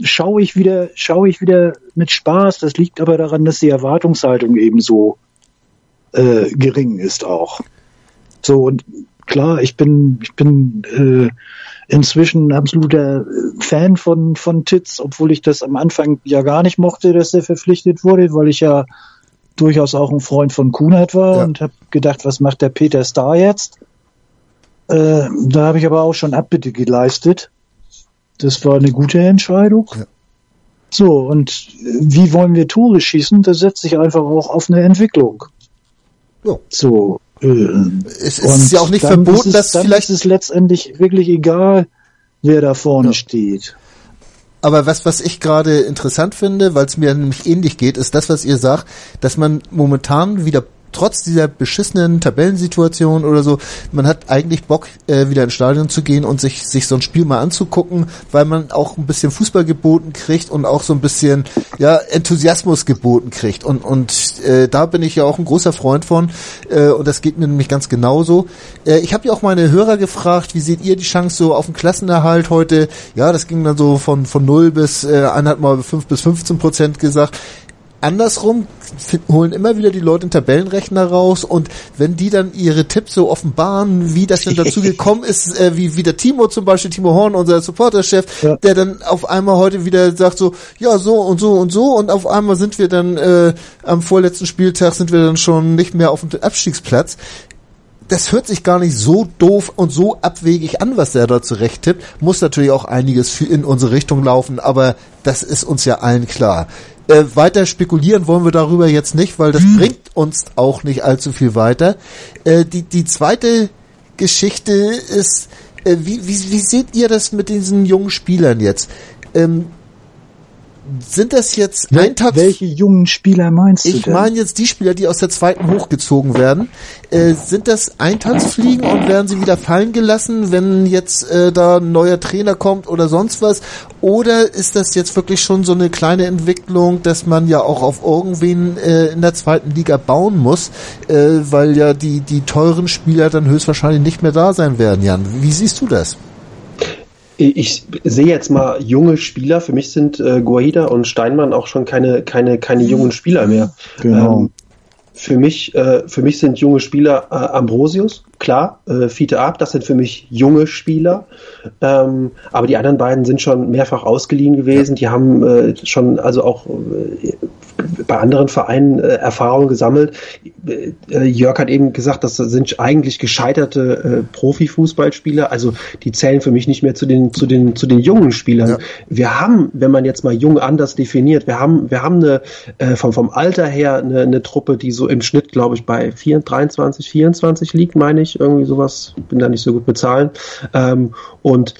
schaue ich wieder, schaue ich wieder mit Spaß. Das liegt aber daran, dass die Erwartungshaltung eben so äh, gering ist auch. So und klar, ich bin, ich bin äh, inzwischen absoluter Fan von von Titz, obwohl ich das am Anfang ja gar nicht mochte, dass er verpflichtet wurde, weil ich ja durchaus auch ein Freund von Kunert war ja. und habe gedacht, was macht der Peter Star jetzt? Äh, da habe ich aber auch schon Abbitte geleistet. Das war eine gute Entscheidung. Ja. So, und wie wollen wir Tore schießen? Das setzt sich einfach auch auf eine Entwicklung. Ja. So. Äh, es ist ja auch nicht verboten, es, dass dann vielleicht ist es letztendlich wirklich egal, wer da vorne ja. steht. Aber was, was ich gerade interessant finde, weil es mir nämlich ähnlich geht, ist das, was ihr sagt, dass man momentan wieder trotz dieser beschissenen Tabellensituation oder so, man hat eigentlich Bock, äh, wieder ins Stadion zu gehen und sich, sich so ein Spiel mal anzugucken, weil man auch ein bisschen Fußball geboten kriegt und auch so ein bisschen, ja, Enthusiasmus geboten kriegt. Und, und äh, da bin ich ja auch ein großer Freund von äh, und das geht mir nämlich ganz genauso. Äh, ich habe ja auch meine Hörer gefragt, wie seht ihr die Chance so auf den Klassenerhalt heute? Ja, das ging dann so von, von 0 bis, äh, einer mal 5 bis 15 Prozent gesagt andersrum holen immer wieder die Leute den Tabellenrechner raus und wenn die dann ihre Tipps so offenbaren, wie das denn dazu gekommen ist, äh, wie, wie der Timo zum Beispiel, Timo Horn, unser Supporterchef, ja. der dann auf einmal heute wieder sagt so, ja, so und so und so und auf einmal sind wir dann äh, am vorletzten Spieltag sind wir dann schon nicht mehr auf dem Abstiegsplatz das hört sich gar nicht so doof und so abwegig an, was der da zurecht tippt. Muss natürlich auch einiges in unsere Richtung laufen, aber das ist uns ja allen klar. Äh, weiter spekulieren wollen wir darüber jetzt nicht, weil das hm. bringt uns auch nicht allzu viel weiter. Äh, die, die zweite Geschichte ist, äh, wie, wie, wie seht ihr das mit diesen jungen Spielern jetzt? Ähm, sind das jetzt Wel Eintags... Welche jungen Spieler meinst du Ich meine jetzt die Spieler, die aus der zweiten hochgezogen werden. Äh, sind das Eintagsfliegen und werden sie wieder fallen gelassen, wenn jetzt äh, da ein neuer Trainer kommt oder sonst was? Oder ist das jetzt wirklich schon so eine kleine Entwicklung, dass man ja auch auf irgendwen äh, in der zweiten Liga bauen muss, äh, weil ja die, die teuren Spieler dann höchstwahrscheinlich nicht mehr da sein werden, Jan? Wie siehst du das? Ich sehe jetzt mal junge Spieler. Für mich sind äh, Guaida und Steinmann auch schon keine, keine, keine mhm. jungen Spieler mehr. Genau. Ähm, für mich, äh, für mich sind junge Spieler äh, Ambrosius, klar, äh, Fiete Ab, das sind für mich junge Spieler. Ähm, aber die anderen beiden sind schon mehrfach ausgeliehen gewesen. Die haben äh, schon also auch äh, bei anderen Vereinen äh, Erfahrungen gesammelt. Äh, Jörg hat eben gesagt, das sind eigentlich gescheiterte äh, Profifußballspieler. Also die zählen für mich nicht mehr zu den zu den zu den jungen Spielern. Ja. Wir haben, wenn man jetzt mal jung anders definiert, wir haben wir haben eine äh, vom vom Alter her eine, eine Truppe, die so im Schnitt, glaube ich, bei 4, 23, 24 liegt, meine ich, irgendwie sowas. Bin da nicht so gut bezahlen. Ähm, und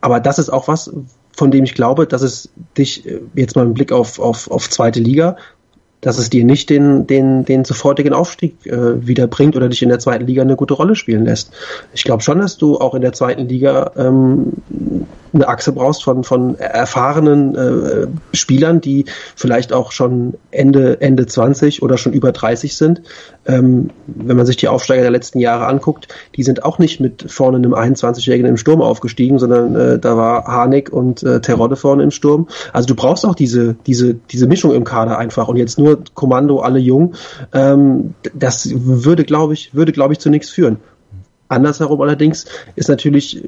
aber das ist auch was, von dem ich glaube, dass es dich äh, jetzt mal einen Blick auf, auf, auf zweite Liga, dass es dir nicht den, den, den sofortigen Aufstieg äh, wiederbringt oder dich in der zweiten Liga eine gute Rolle spielen lässt. Ich glaube schon, dass du auch in der zweiten Liga ähm, eine Achse brauchst von, von erfahrenen äh, Spielern, die vielleicht auch schon Ende, Ende 20 oder schon über 30 sind. Ähm, wenn man sich die Aufsteiger der letzten Jahre anguckt, die sind auch nicht mit vorne einem 21-Jährigen im Sturm aufgestiegen, sondern äh, da war Harnik und äh, Terodde vorne im Sturm. Also du brauchst auch diese, diese, diese Mischung im Kader einfach und jetzt nur Kommando, alle jung. Ähm, das würde, glaube ich, würde, glaube ich, zu nichts führen. Andersherum allerdings ist natürlich,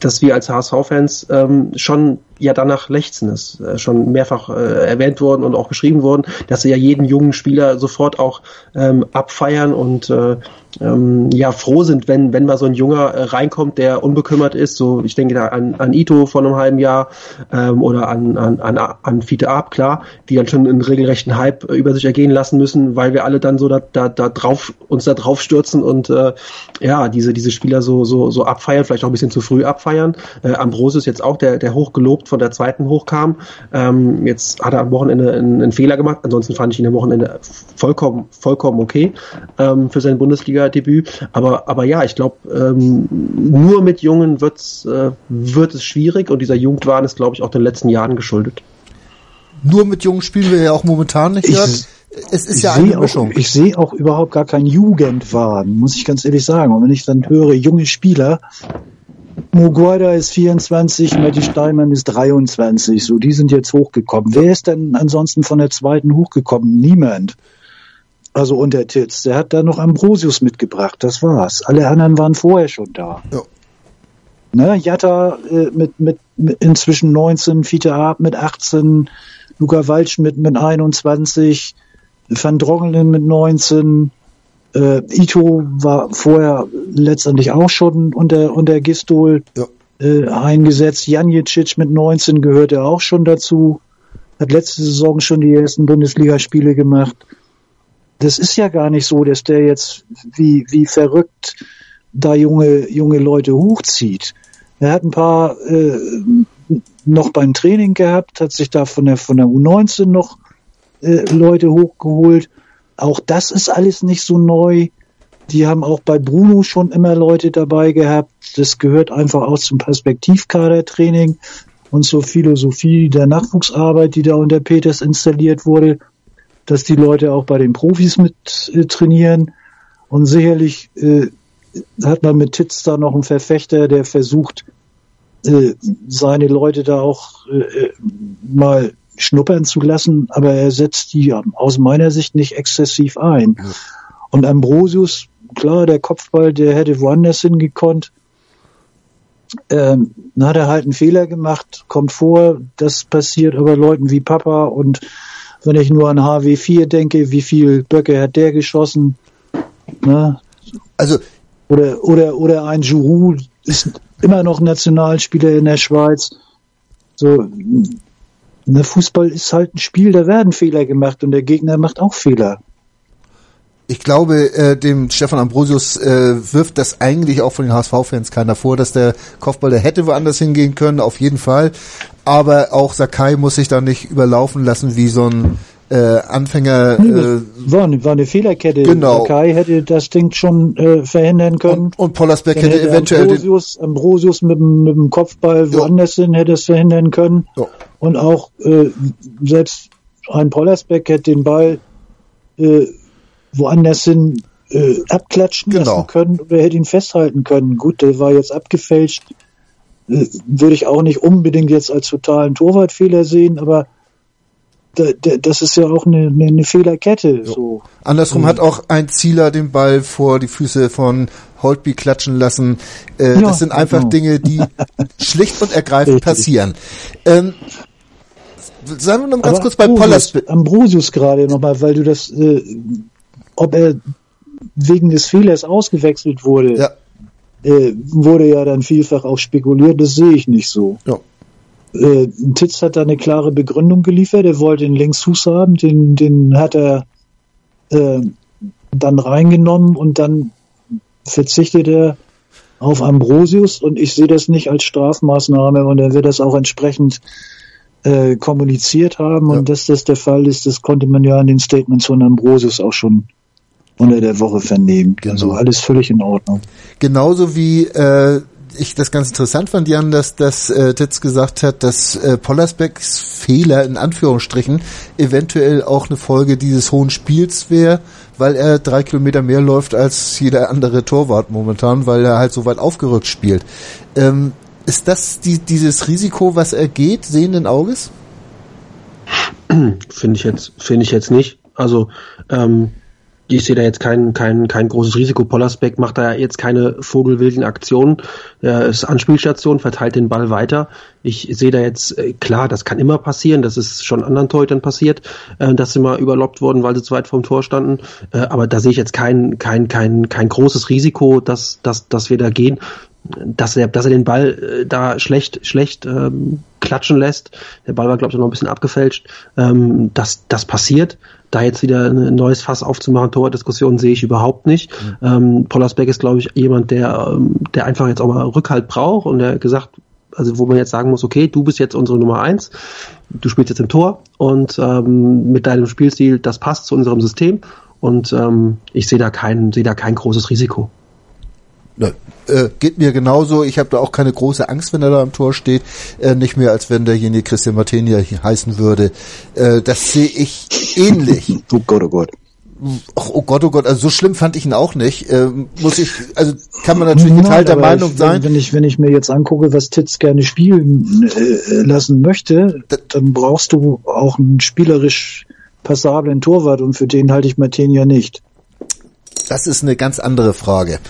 dass wir als HSV-Fans ähm, schon ja danach lechzen. Ist äh, schon mehrfach äh, erwähnt worden und auch geschrieben worden, dass sie ja jeden jungen Spieler sofort auch ähm, abfeiern und äh, ähm, ja froh sind, wenn wenn mal so ein Junger äh, reinkommt, der unbekümmert ist. So, ich denke da an, an Ito vor einem halben Jahr ähm, oder an an an, an Fiete Ab, klar, die dann schon einen regelrechten Hype äh, über sich ergehen lassen müssen, weil wir alle dann so da, da, da drauf uns da drauf stürzen und äh, ja diese diese Spieler so so so abfeiern, vielleicht auch ein bisschen zu früh abfeiern. Äh, Ambrosius jetzt auch, der der hochgelobt von der zweiten hochkam. Ähm, jetzt hat er am Wochenende einen, einen Fehler gemacht. Ansonsten fand ich ihn am Wochenende vollkommen vollkommen okay ähm, für sein Bundesliga Bundesliga-Debüt. Aber, aber ja, ich glaube, ähm, nur mit Jungen wird's, äh, wird es schwierig und dieser Jugendwahn ist, glaube ich, auch den letzten Jahren geschuldet. Nur mit Jungen spielen wir ja auch momentan nicht. Ich, es ist ja eine Mischung. Auch, ich sehe auch überhaupt gar keinen Jugendwahn, muss ich ganz ehrlich sagen. Und wenn ich dann höre, junge Spieler, Moguada ist 24, Matti Steinmann ist 23, so, die sind jetzt hochgekommen. Wer ist denn ansonsten von der zweiten hochgekommen? Niemand. Also und der Titz, der hat da noch Ambrosius mitgebracht, das war's. Alle anderen waren vorher schon da. Ja. Ne, Jatta äh, mit, mit, mit inzwischen 19, Fiete Ab mit 18, Luca Waldschmidt mit 21, Van Drongelen mit 19, äh, Ito war vorher letztendlich auch schon unter, unter Gistol ja. äh, eingesetzt. Janjicic mit 19 gehörte auch schon dazu. Hat letzte Saison schon die ersten Bundesligaspiele gemacht das ist ja gar nicht so, dass der jetzt wie, wie verrückt da junge, junge Leute hochzieht. Er hat ein paar äh, noch beim Training gehabt, hat sich da von der, von der U19 noch äh, Leute hochgeholt. Auch das ist alles nicht so neu. Die haben auch bei Bruno schon immer Leute dabei gehabt. Das gehört einfach auch zum Perspektivkadertraining und zur Philosophie der Nachwuchsarbeit, die da unter Peters installiert wurde dass die Leute auch bei den Profis mit äh, trainieren. Und sicherlich äh, hat man mit Titz da noch einen Verfechter, der versucht, äh, seine Leute da auch äh, mal schnuppern zu lassen, aber er setzt die aus meiner Sicht nicht exzessiv ein. Ja. Und Ambrosius, klar, der Kopfball, der hätte woanders hingekonnt. Ähm, dann hat er halt einen Fehler gemacht, kommt vor, das passiert aber Leuten wie Papa und wenn ich nur an HW4 denke, wie viel Böcke hat der geschossen? Ne? Also oder oder oder ein Giroud ist immer noch Nationalspieler in der Schweiz. So, ne, Fußball ist halt ein Spiel, da werden Fehler gemacht und der Gegner macht auch Fehler ich glaube, äh, dem Stefan Ambrosius äh, wirft das eigentlich auch von den HSV-Fans keiner vor, dass der Kopfball, der hätte woanders hingehen können, auf jeden Fall. Aber auch Sakai muss sich da nicht überlaufen lassen wie so ein äh, Anfänger. Äh, war, eine, war eine Fehlerkette. Genau. Sakai hätte das Ding schon äh, verhindern können. Und, und Pollersbeck hätte, hätte eventuell Ambrosius, Ambrosius mit, mit dem Kopfball woanders hin hätte es verhindern können. Ja. Und auch äh, selbst ein Pollersbeck hätte den Ball äh, woanders hin äh, abklatschen genau. lassen können oder hätte ihn festhalten können. Gut, der war jetzt abgefälscht. Äh, würde ich auch nicht unbedingt jetzt als totalen Torwartfehler sehen, aber da, da, das ist ja auch eine, eine, Fehlerkette. Jo. So. Andersrum mhm. hat auch ein Zieler den Ball vor die Füße von Holtby klatschen lassen. Äh, ja, das sind einfach genau. Dinge, die schlicht und ergreifend passieren. Ähm, sagen wir noch ganz Aber kurz bei Pollas. Ambrosius gerade nochmal, weil du das äh, ob er wegen des Fehlers ausgewechselt wurde, ja. äh, wurde ja dann vielfach auch spekuliert. Das sehe ich nicht so. Ja. Äh, Titz hat da eine klare Begründung geliefert. Er wollte den Linksfuß haben, den, den hat er äh, dann reingenommen und dann verzichtet er auf Ambrosius und ich sehe das nicht als Strafmaßnahme und er wird das auch entsprechend äh, kommuniziert haben ja. und dass das der Fall ist, das konnte man ja in den Statements von Ambrosius auch schon unter der Woche vernehmen. Genau. Also alles völlig in Ordnung. Genauso wie äh, ich das ganz interessant fand, Jan, dass, dass äh, Titz gesagt hat, dass äh, Pollersbecks Fehler in Anführungsstrichen eventuell auch eine Folge dieses hohen Spiels wäre, weil er drei Kilometer mehr läuft als jeder andere Torwart momentan, weil er halt so weit aufgerückt spielt. Ähm, ist das die, dieses Risiko, was er geht, sehenden Auges? Finde ich jetzt, finde ich jetzt nicht. Also ähm, ich sehe da jetzt kein, kein, kein großes Risiko. Pollersbeck macht da jetzt keine vogelwilden Aktionen. Er ist Anspielstation, verteilt den Ball weiter. Ich sehe da jetzt, äh, klar, das kann immer passieren. Das ist schon anderen Torhütern passiert, äh, dass sie mal überloppt wurden, weil sie zu weit vom Tor standen. Äh, aber da sehe ich jetzt kein, kein, kein, kein großes Risiko, dass, dass, dass wir da gehen dass er, dass er den Ball äh, da schlecht, schlecht ähm, klatschen lässt. Der Ball war, glaube ich, noch ein bisschen abgefälscht. Ähm, das, das passiert. Da jetzt wieder ein neues Fass aufzumachen, Torwartdiskussion sehe ich überhaupt nicht. Mhm. Ähm, Pollersbeck ist, glaube ich, jemand, der, ähm, der einfach jetzt auch mal Rückhalt braucht und der gesagt, also wo man jetzt sagen muss, okay, du bist jetzt unsere Nummer eins, du spielst jetzt im Tor und ähm, mit deinem Spielstil, das passt zu unserem System und ähm, ich sehe da kein, sehe da kein großes Risiko. Ne, äh, geht mir genauso. Ich habe da auch keine große Angst, wenn er da am Tor steht. Äh, nicht mehr, als wenn derjenige Christian Martenia heißen würde. Äh, das sehe ich ähnlich. oh Gott, oh Gott. Ach, oh Gott, oh Gott, also so schlimm fand ich ihn auch nicht. Ähm, muss ich, also kann man natürlich geteilter Nein, Meinung ich, sein. Wenn ich, wenn ich mir jetzt angucke, was Titz gerne spielen äh, lassen möchte, dann brauchst du auch einen spielerisch passablen Torwart und für den halte ich Martenia nicht. Das ist eine ganz andere Frage.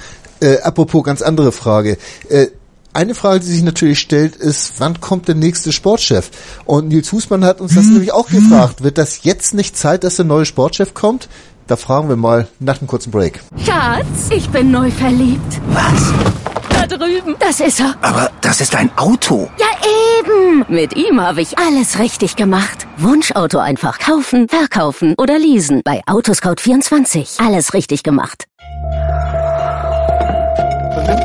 Äh, apropos ganz andere Frage. Äh, eine Frage, die sich natürlich stellt, ist, wann kommt der nächste Sportchef? Und Nils Husmann hat uns das hm. nämlich auch gefragt. Wird das jetzt nicht Zeit, dass der neue Sportchef kommt? Da fragen wir mal nach einem kurzen Break. Schatz, ich bin neu verliebt. Was? Da drüben. Das ist er. Aber das ist ein Auto. Ja, eben. Mit ihm habe ich alles richtig gemacht. Wunschauto einfach kaufen, verkaufen oder leasen. Bei Autoscout24. Alles richtig gemacht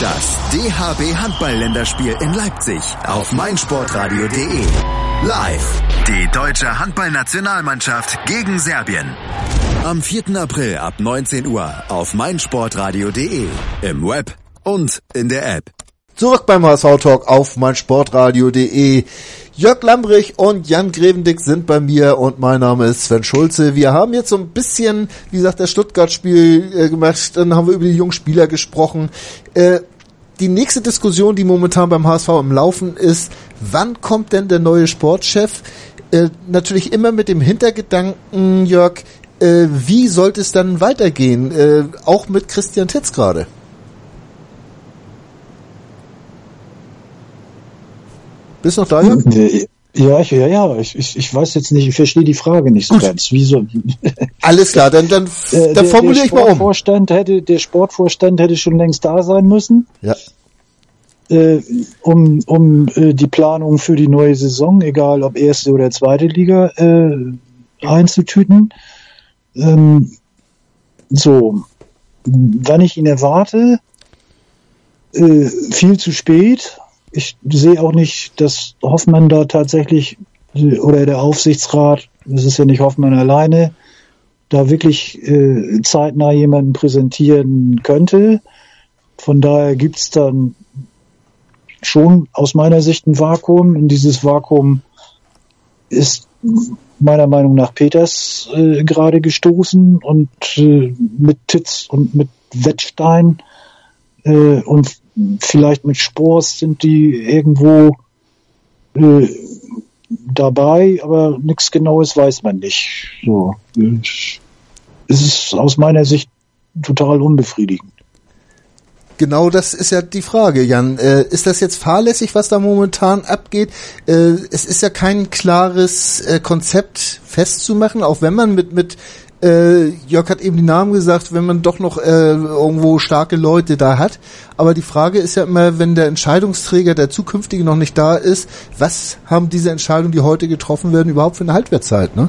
Das DHB Handball-Länderspiel in Leipzig auf meinsportradio.de. Live. Die deutsche Handballnationalmannschaft gegen Serbien. Am 4. April ab 19 Uhr auf meinsportradio.de. Im Web und in der App. Zurück beim HSV Talk auf meinsportradio.de. Jörg Lambrich und Jan Grevendick sind bei mir und mein Name ist Sven Schulze. Wir haben jetzt so ein bisschen, wie gesagt, das Stuttgart-Spiel äh, gemacht, dann haben wir über die jungen Spieler gesprochen. Äh, die nächste Diskussion, die momentan beim HSV im Laufen ist, wann kommt denn der neue Sportchef? Äh, natürlich immer mit dem Hintergedanken, Jörg, äh, wie sollte es dann weitergehen? Äh, auch mit Christian Titz gerade. Bist du noch da, Jörg? Ja, ich, ja, ja, ich, ich, ich weiß jetzt nicht, ich verstehe die Frage nicht so Gut. ganz. Wieso? Alles klar, dann, dann, äh, dann formuliere ich mal um. Hätte, der Sportvorstand hätte schon längst da sein müssen. Ja. Äh, um um äh, die Planung für die neue Saison, egal ob erste oder zweite Liga, äh, einzutüten. Ähm, so, wann ich ihn erwarte, äh, viel zu spät ich sehe auch nicht, dass Hoffmann da tatsächlich oder der Aufsichtsrat, das ist ja nicht Hoffmann alleine, da wirklich äh, zeitnah jemanden präsentieren könnte. Von daher gibt es dann schon aus meiner Sicht ein Vakuum. Und dieses Vakuum ist meiner Meinung nach Peters äh, gerade gestoßen und äh, mit Titz und mit Wettstein äh, und vielleicht mit Spors sind die irgendwo äh, dabei, aber nichts Genaues weiß man nicht. So, es ist aus meiner Sicht total unbefriedigend. Genau das ist ja die Frage, Jan. Äh, ist das jetzt fahrlässig, was da momentan abgeht? Äh, es ist ja kein klares äh, Konzept festzumachen, auch wenn man mit, mit äh, Jörg hat eben die Namen gesagt, wenn man doch noch äh, irgendwo starke Leute da hat. Aber die Frage ist ja immer, wenn der Entscheidungsträger, der zukünftige noch nicht da ist, was haben diese Entscheidungen, die heute getroffen werden, überhaupt für eine Haltwertzeit, ne?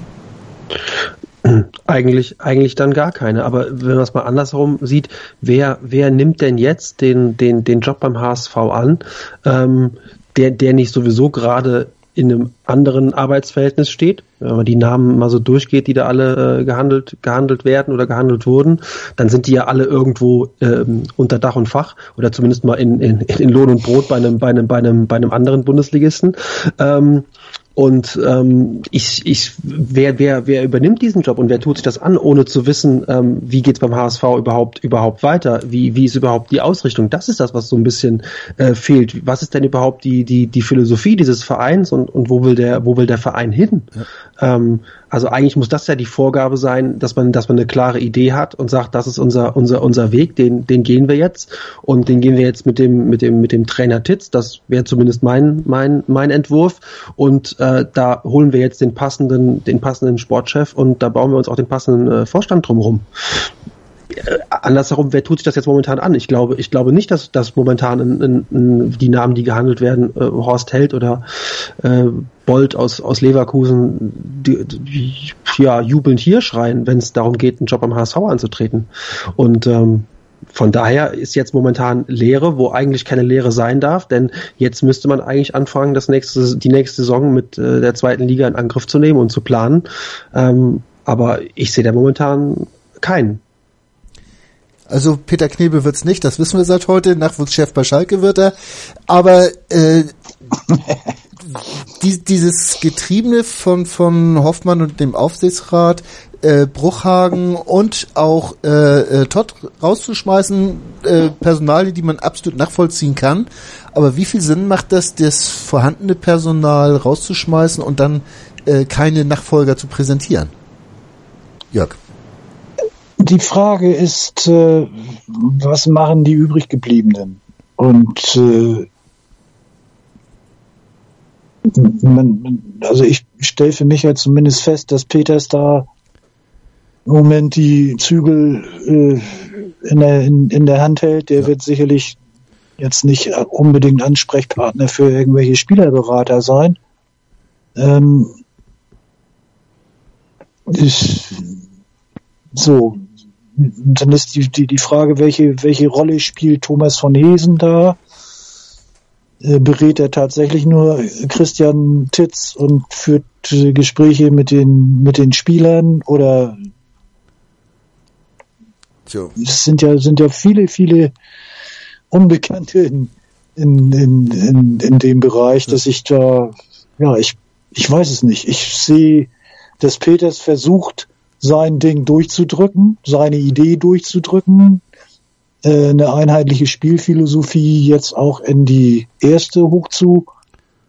Eigentlich, eigentlich dann gar keine. Aber wenn man es mal andersherum sieht, wer, wer nimmt denn jetzt den, den, den Job beim HSV an, ähm, der, der nicht sowieso gerade in einem anderen Arbeitsverhältnis steht. Wenn man die Namen mal so durchgeht, die da alle äh, gehandelt, gehandelt werden oder gehandelt wurden, dann sind die ja alle irgendwo ähm, unter Dach und Fach oder zumindest mal in, in, in Lohn und Brot bei einem, bei einem, bei einem, bei einem anderen Bundesligisten. Ähm, und ähm, ich, ich, wer, wer, wer übernimmt diesen Job und wer tut sich das an, ohne zu wissen, ähm, wie geht's beim HSV überhaupt überhaupt weiter? Wie, wie ist überhaupt die Ausrichtung? Das ist das, was so ein bisschen äh, fehlt. Was ist denn überhaupt die, die, die Philosophie dieses Vereins und, und wo will der, wo will der Verein hin? Ja. Ähm, also eigentlich muss das ja die Vorgabe sein, dass man, dass man eine klare Idee hat und sagt, das ist unser, unser, unser Weg, den, den gehen wir jetzt und den gehen wir jetzt mit dem, mit dem, mit dem Trainer Titz. Das wäre zumindest mein, mein, mein Entwurf. Und äh, da holen wir jetzt den passenden, den passenden Sportchef und da bauen wir uns auch den passenden äh, Vorstand drumherum äh, andersherum, wer tut sich das jetzt momentan an? Ich glaube, ich glaube nicht, dass, dass momentan in, in, in die Namen, die gehandelt werden, äh, Horst Held oder äh, Bolt aus, aus Leverkusen, die, die, ja, jubelnd hier schreien, wenn es darum geht, einen Job am HSV anzutreten. Und ähm, von daher ist jetzt momentan Lehre, wo eigentlich keine Lehre sein darf, denn jetzt müsste man eigentlich anfangen, das nächste, die nächste Saison mit äh, der zweiten Liga in Angriff zu nehmen und zu planen. Ähm, aber ich sehe da momentan keinen. Also Peter Knebel wird's nicht, das wissen wir seit heute. Nachwuchschef bei Schalke wird er. Aber äh, die, dieses Getriebene von, von Hoffmann und dem Aufsichtsrat, äh, Bruchhagen und auch äh, äh, Todd rauszuschmeißen, äh, Personal, die man absolut nachvollziehen kann. Aber wie viel Sinn macht das, das vorhandene Personal rauszuschmeißen und dann äh, keine Nachfolger zu präsentieren? Jörg. Die Frage ist, äh, was machen die übrig gebliebenen? Und äh, man, also ich stelle für mich ja zumindest fest, dass Peters da im Moment die Zügel äh, in, der, in, in der Hand hält. Der ja. wird sicherlich jetzt nicht unbedingt Ansprechpartner für irgendwelche Spielerberater sein. Ähm, ich, so, dann ist die, die, die Frage, welche, welche Rolle spielt Thomas von Hesen da? Äh, berät er tatsächlich nur Christian Titz und führt äh, Gespräche mit den, mit den Spielern oder so. es sind ja, sind ja viele, viele Unbekannte in, in, in, in, in dem Bereich, dass ich da, ja, ich, ich weiß es nicht. Ich sehe, dass Peters versucht, sein Ding durchzudrücken, seine Idee durchzudrücken, eine einheitliche Spielphilosophie jetzt auch in die erste hoch zu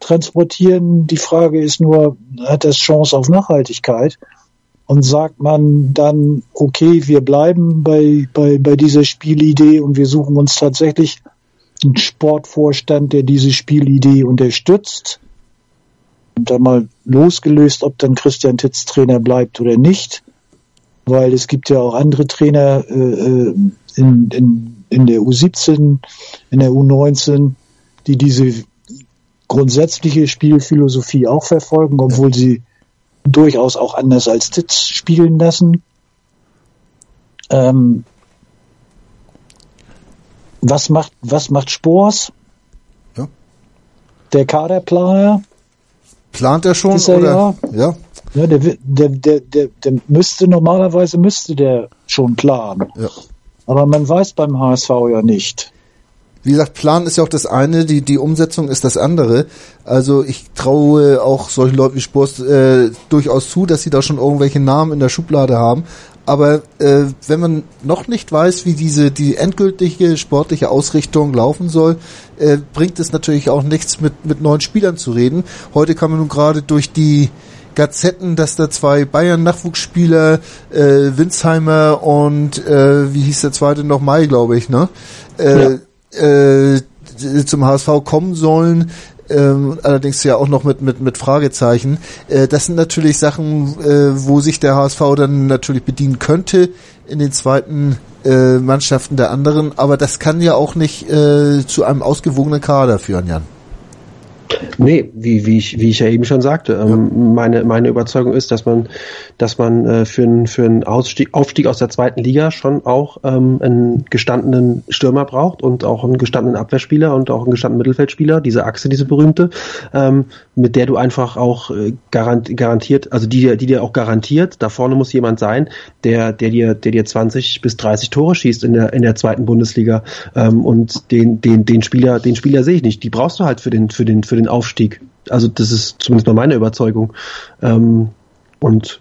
transportieren. Die Frage ist nur, hat das Chance auf Nachhaltigkeit? Und sagt man dann, okay, wir bleiben bei, bei, bei dieser Spielidee und wir suchen uns tatsächlich einen Sportvorstand, der diese Spielidee unterstützt. Und dann mal losgelöst, ob dann Christian Titz Trainer bleibt oder nicht weil es gibt ja auch andere Trainer äh, äh in, in, in der U17, in der U19, die diese grundsätzliche Spielphilosophie auch verfolgen, obwohl sie durchaus auch anders als Titz spielen lassen. Ähm, was macht, was macht Spors? Ja. Der Kaderplaner? Plant er schon? Er oder? Ja. ja. Ja, der, der, der, der, der müsste normalerweise müsste der schon planen. Ja. Aber man weiß beim HSV ja nicht. Wie gesagt, Plan ist ja auch das eine, die, die Umsetzung ist das andere. Also ich traue auch solchen Leuten wie Spurs äh, durchaus zu, dass sie da schon irgendwelche Namen in der Schublade haben. Aber äh, wenn man noch nicht weiß, wie diese die endgültige sportliche Ausrichtung laufen soll, äh, bringt es natürlich auch nichts, mit, mit neuen Spielern zu reden. Heute kann man nun gerade durch die Gazetten, dass da zwei Bayern-Nachwuchsspieler, äh, Winsheimer und äh, wie hieß der zweite noch, Mai, glaube ich, ne? Äh, ja. äh, zum HSV kommen sollen. Ähm, allerdings ja auch noch mit mit mit Fragezeichen. Äh, das sind natürlich Sachen, äh, wo sich der HSV dann natürlich bedienen könnte in den zweiten äh, Mannschaften der anderen, aber das kann ja auch nicht äh, zu einem ausgewogenen Kader führen, Jan. Nee, wie, wie, ich, wie ich ja eben schon sagte, ähm, meine, meine Überzeugung ist, dass man, dass man äh, für, einen für einen Ausstieg, Aufstieg aus der zweiten Liga schon auch ähm, einen gestandenen Stürmer braucht und auch einen gestandenen Abwehrspieler und auch einen gestandenen Mittelfeldspieler, diese Achse, diese berühmte, ähm, mit der du einfach auch äh, garant, garantiert, also die, die dir auch garantiert, da vorne muss jemand sein, der, der dir, der dir 20 bis 30 Tore schießt in der, in der zweiten Bundesliga. Und den, den, den Spieler, den Spieler sehe ich nicht. Die brauchst du halt für den, für den, für den Aufstieg Aufstieg. Also das ist zumindest mal meine Überzeugung. Ähm, und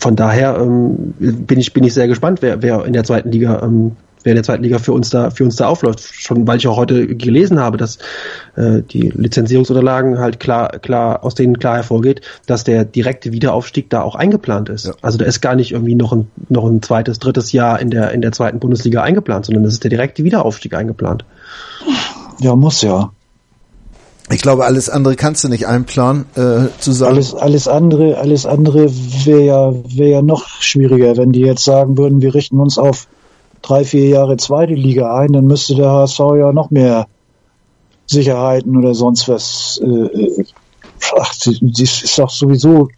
von daher ähm, bin ich bin ich sehr gespannt, wer, wer in der zweiten Liga ähm, wer in der zweiten Liga für uns da für uns da aufläuft. Schon weil ich auch heute gelesen habe, dass äh, die Lizenzierungsunterlagen halt klar klar aus denen klar hervorgeht, dass der direkte Wiederaufstieg da auch eingeplant ist. Ja. Also da ist gar nicht irgendwie noch ein noch ein zweites drittes Jahr in der in der zweiten Bundesliga eingeplant, sondern das ist der direkte Wiederaufstieg eingeplant. Ja, muss ja. Ich glaube, alles andere kannst du nicht einplanen, äh, zu sagen. Alles, alles andere, alles andere wäre ja, wäre ja noch schwieriger, wenn die jetzt sagen würden, wir richten uns auf drei, vier Jahre zweite Liga ein, dann müsste der HSV ja noch mehr Sicherheiten oder sonst was. Äh, äh ach, das ist doch sowieso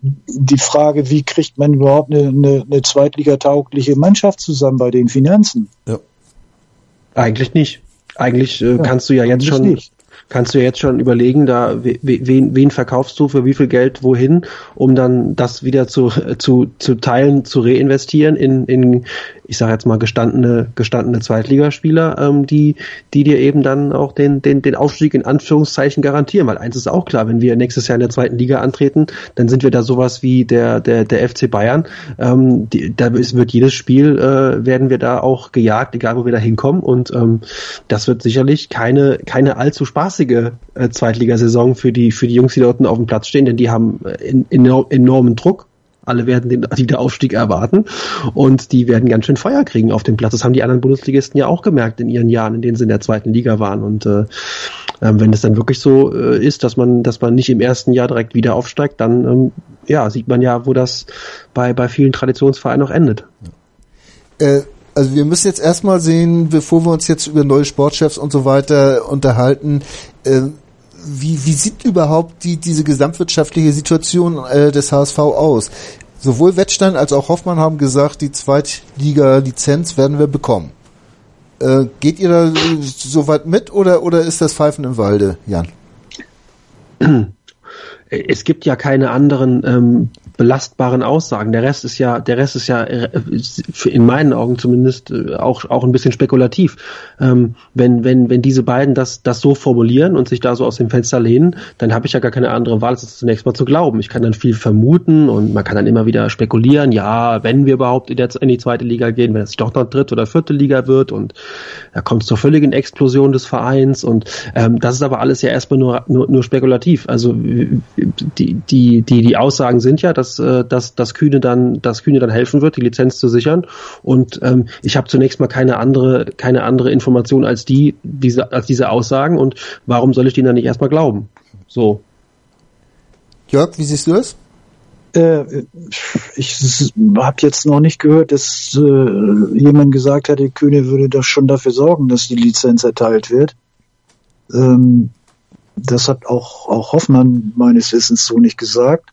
die Frage, wie kriegt man überhaupt eine, eine, eine zweitligataugliche Mannschaft zusammen bei den Finanzen? Ja. Eigentlich nicht. Eigentlich äh, ja, kannst du ja jetzt schon, nicht kannst du jetzt schon überlegen, da wen, wen verkaufst du für wie viel Geld wohin, um dann das wieder zu, zu, zu teilen, zu reinvestieren in, in ich sage jetzt mal gestandene gestandene Zweitligaspieler, ähm, die die dir eben dann auch den den den Aufstieg in Anführungszeichen garantieren, weil eins ist auch klar, wenn wir nächstes Jahr in der zweiten Liga antreten, dann sind wir da sowas wie der der der FC Bayern, ähm, die, da ist, wird jedes Spiel äh, werden wir da auch gejagt, egal wo wir da hinkommen. Und ähm, das wird sicherlich keine keine allzu spaßige äh, Zweitligasaison für die für die Jungs, die da auf dem Platz stehen, denn die haben äh, in, in, enormen Druck alle werden den Wiederaufstieg erwarten und die werden ganz schön Feuer kriegen auf dem Platz. Das haben die anderen Bundesligisten ja auch gemerkt in ihren Jahren, in denen sie in der zweiten Liga waren. Und äh, ähm, wenn es dann wirklich so äh, ist, dass man, dass man nicht im ersten Jahr direkt wieder aufsteigt, dann ähm, ja, sieht man ja, wo das bei, bei vielen Traditionsvereinen auch endet. Äh, also wir müssen jetzt erstmal sehen, bevor wir uns jetzt über neue Sportchefs und so weiter unterhalten, äh, wie, wie sieht überhaupt die, diese gesamtwirtschaftliche Situation äh, des HSV aus? Sowohl Wettstein als auch Hoffmann haben gesagt, die Zweitliga-Lizenz werden wir bekommen. Äh, geht ihr da so weit mit oder, oder ist das Pfeifen im Walde, Jan? Es gibt ja keine anderen ähm, belastbaren Aussagen. Der Rest ist ja, der Rest ist ja äh, in meinen Augen zumindest äh, auch auch ein bisschen spekulativ. Ähm, wenn wenn wenn diese beiden das das so formulieren und sich da so aus dem Fenster lehnen, dann habe ich ja gar keine andere Wahl, als das zunächst mal zu glauben. Ich kann dann viel vermuten und man kann dann immer wieder spekulieren. Ja, wenn wir überhaupt in, der, in die zweite Liga gehen, wenn es doch noch dritte oder vierte Liga wird und da kommt es zur völligen Explosion des Vereins und ähm, das ist aber alles ja erstmal nur nur, nur spekulativ. Also die die die die Aussagen sind ja, dass dass, äh, dass, dass Kühne dann, dass Kühne dann helfen wird, die Lizenz zu sichern. Und ähm, ich habe zunächst mal keine andere, keine andere Information als die, diese, als diese Aussagen. Und warum soll ich denen dann nicht erstmal glauben? So. Jörg, wie siehst du das? Äh, ich habe jetzt noch nicht gehört, dass äh, jemand gesagt hat, der Kühne würde doch schon dafür sorgen, dass die Lizenz erteilt wird. Ähm, das hat auch, auch Hoffmann meines Wissens so nicht gesagt.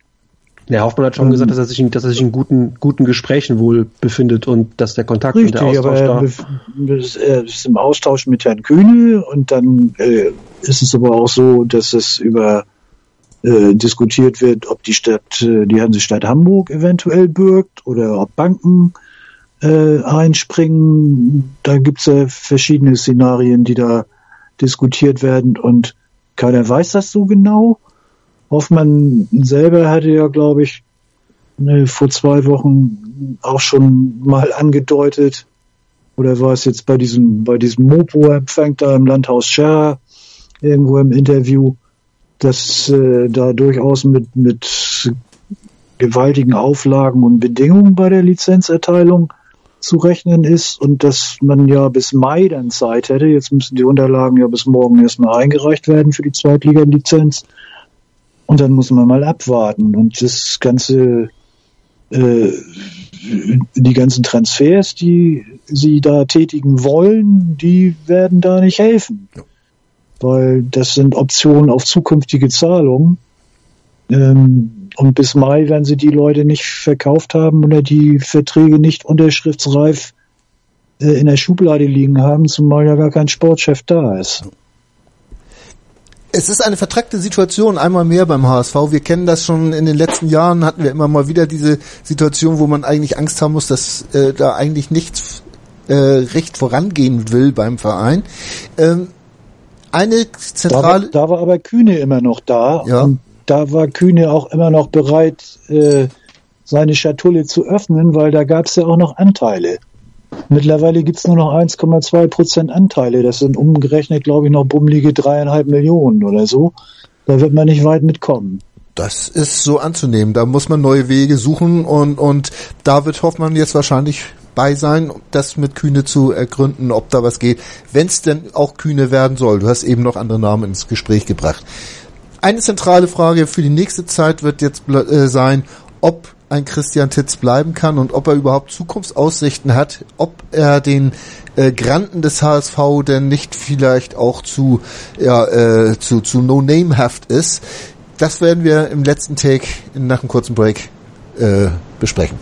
Der Hoffmann hat schon ähm, gesagt, dass er sich, in, dass er sich in guten, guten Gesprächen wohl befindet und dass der Kontakt richtig, und der Austausch aber da. Er ist im Austausch mit Herrn Kühne und dann äh, ist es aber auch so, dass es über äh, diskutiert wird, ob die Stadt, äh, die Hansestadt Hamburg eventuell bürgt oder ob Banken äh, einspringen. Da gibt es ja verschiedene Szenarien, die da diskutiert werden und keiner weiß das so genau. Hoffmann selber hatte ja, glaube ich, ne, vor zwei Wochen auch schon mal angedeutet, oder war es jetzt bei diesem, bei diesem Mopo-Empfang da im Landhaus Scherr, irgendwo im Interview, dass äh, da durchaus mit, mit gewaltigen Auflagen und Bedingungen bei der Lizenzerteilung zu rechnen ist und dass man ja bis Mai dann Zeit hätte. Jetzt müssen die Unterlagen ja bis morgen erstmal eingereicht werden für die Zweitliga-Lizenz. Und dann muss man mal abwarten. Und das ganze, äh, die ganzen Transfers, die sie da tätigen wollen, die werden da nicht helfen. weil das sind Optionen auf zukünftige Zahlungen. Ähm, und bis Mai werden sie die Leute nicht verkauft haben oder die Verträge nicht unterschriftsreif äh, in der Schublade liegen haben, zumal ja gar kein Sportchef da ist. Es ist eine vertrackte Situation einmal mehr beim HSV. Wir kennen das schon in den letzten Jahren, hatten wir immer mal wieder diese Situation, wo man eigentlich Angst haben muss, dass äh, da eigentlich nichts äh, recht vorangehen will beim Verein. Ähm, eine zentrale. Da war, da war aber Kühne immer noch da. Ja. Und da war Kühne auch immer noch bereit, äh, seine Schatulle zu öffnen, weil da gab es ja auch noch Anteile. Mittlerweile gibt's nur noch 1,2 Prozent Anteile. Das sind umgerechnet, glaube ich, noch bummelige dreieinhalb Millionen oder so. Da wird man nicht weit mitkommen. Das ist so anzunehmen. Da muss man neue Wege suchen und, und da wird Hoffmann jetzt wahrscheinlich bei sein, das mit Kühne zu ergründen, ob da was geht, wenn es denn auch Kühne werden soll. Du hast eben noch andere Namen ins Gespräch gebracht. Eine zentrale Frage für die nächste Zeit wird jetzt äh, sein, ob ein Christian Titz bleiben kann und ob er überhaupt Zukunftsaussichten hat, ob er den äh, Granten des HSV denn nicht vielleicht auch zu ja äh, zu zu No Name haft ist. Das werden wir im letzten Take nach einem kurzen Break äh, besprechen.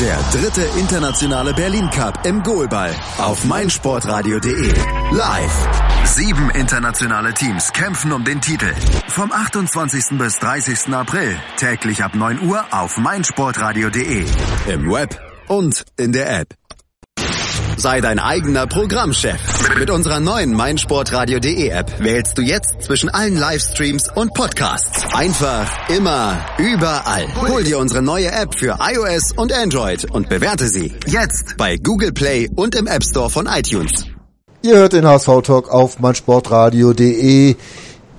Der dritte internationale Berlin Cup im Goalball auf meinsportradio.de. Live. Sieben internationale Teams kämpfen um den Titel. Vom 28. bis 30. April täglich ab 9 Uhr auf meinsportradio.de. Im Web und in der App. Sei dein eigener Programmchef. Mit unserer neuen meinsportradio.de App wählst du jetzt zwischen allen Livestreams und Podcasts. Einfach, immer, überall. Hol dir unsere neue App für iOS und Android und bewerte sie jetzt bei Google Play und im App Store von iTunes. Ihr hört den HSV Talk auf meinsportradio.de.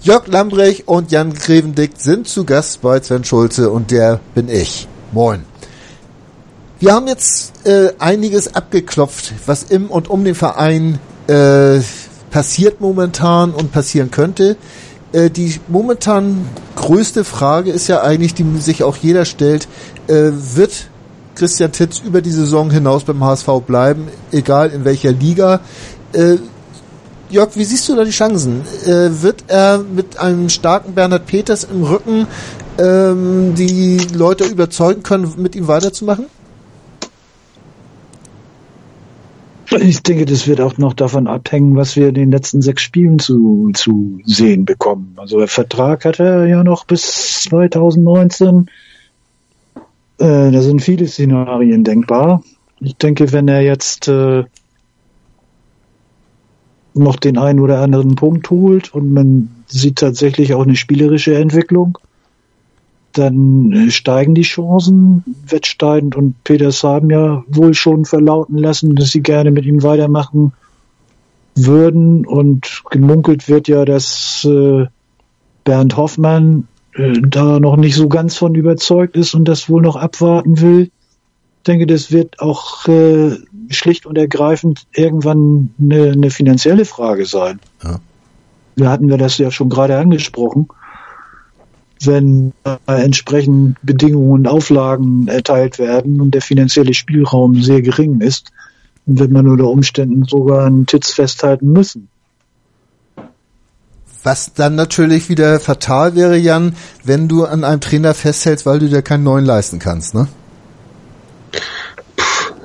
Jörg Lambrecht und Jan Grevendick sind zu Gast bei Sven Schulze und der bin ich. Moin. Wir haben jetzt äh, einiges abgeklopft, was im und um den Verein äh, passiert momentan und passieren könnte. Äh, die momentan größte Frage ist ja eigentlich, die sich auch jeder stellt, äh, wird Christian Titz über die Saison hinaus beim HSV bleiben, egal in welcher Liga. Äh, Jörg, wie siehst du da die Chancen? Äh, wird er mit einem starken Bernhard Peters im Rücken ähm, die Leute überzeugen können, mit ihm weiterzumachen? Ich denke, das wird auch noch davon abhängen, was wir in den letzten sechs Spielen zu, zu sehen bekommen. Also der Vertrag hat er ja noch bis 2019. Äh, da sind viele Szenarien denkbar. Ich denke, wenn er jetzt äh, noch den einen oder anderen Punkt holt und man sieht tatsächlich auch eine spielerische Entwicklung, dann äh, steigen die Chancen. Wettstein und Peters haben ja wohl schon verlauten lassen, dass sie gerne mit ihm weitermachen würden. Und gemunkelt wird ja, dass äh, Bernd Hoffmann äh, da noch nicht so ganz von überzeugt ist und das wohl noch abwarten will. Ich denke, das wird auch äh, schlicht und ergreifend irgendwann eine, eine finanzielle Frage sein. Ja. Wir hatten wir das ja schon gerade angesprochen wenn äh, entsprechend Bedingungen und Auflagen erteilt werden und der finanzielle Spielraum sehr gering ist, wird man unter Umständen sogar einen Titz festhalten müssen. Was dann natürlich wieder fatal wäre, Jan, wenn du an einem Trainer festhältst, weil du dir keinen neuen leisten kannst, ne?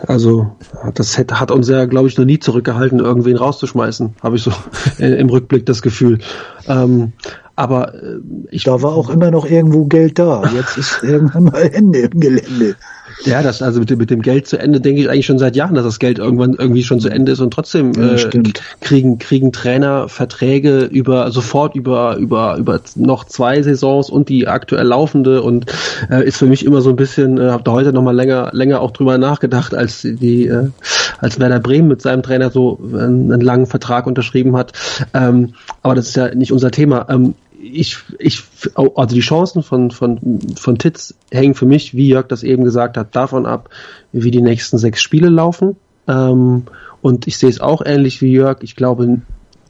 Also das hat, hat uns ja, glaube ich, noch nie zurückgehalten, irgendwen rauszuschmeißen, habe ich so im Rückblick das Gefühl. Ähm, aber äh, ich Da war auch immer noch irgendwo Geld da. Jetzt ist irgendwann mal Ende im Gelände. Ja, das also mit, dem- mit dem Geld zu Ende denke ich eigentlich schon seit Jahren, dass das Geld irgendwann irgendwie schon zu Ende ist und trotzdem Ja, äh, kriegen kriegen Trainer Verträge über sofort über über über noch zwei Saisons und die aktuell laufende und äh, ist für mich immer so ein bisschen äh, habe da heute noch mal länger länger auch drüber nachgedacht, als die äh, als Werder Bremen mit seinem Trainer so einen, einen langen Vertrag unterschrieben hat. Ähm, aber das ist ja nicht unser Thema. Ähm, ich, ich, also die Chancen von, von, von Titz hängen für mich, wie Jörg das eben gesagt hat, davon ab, wie die nächsten sechs Spiele laufen. Ähm, und ich sehe es auch ähnlich wie Jörg. Ich glaube,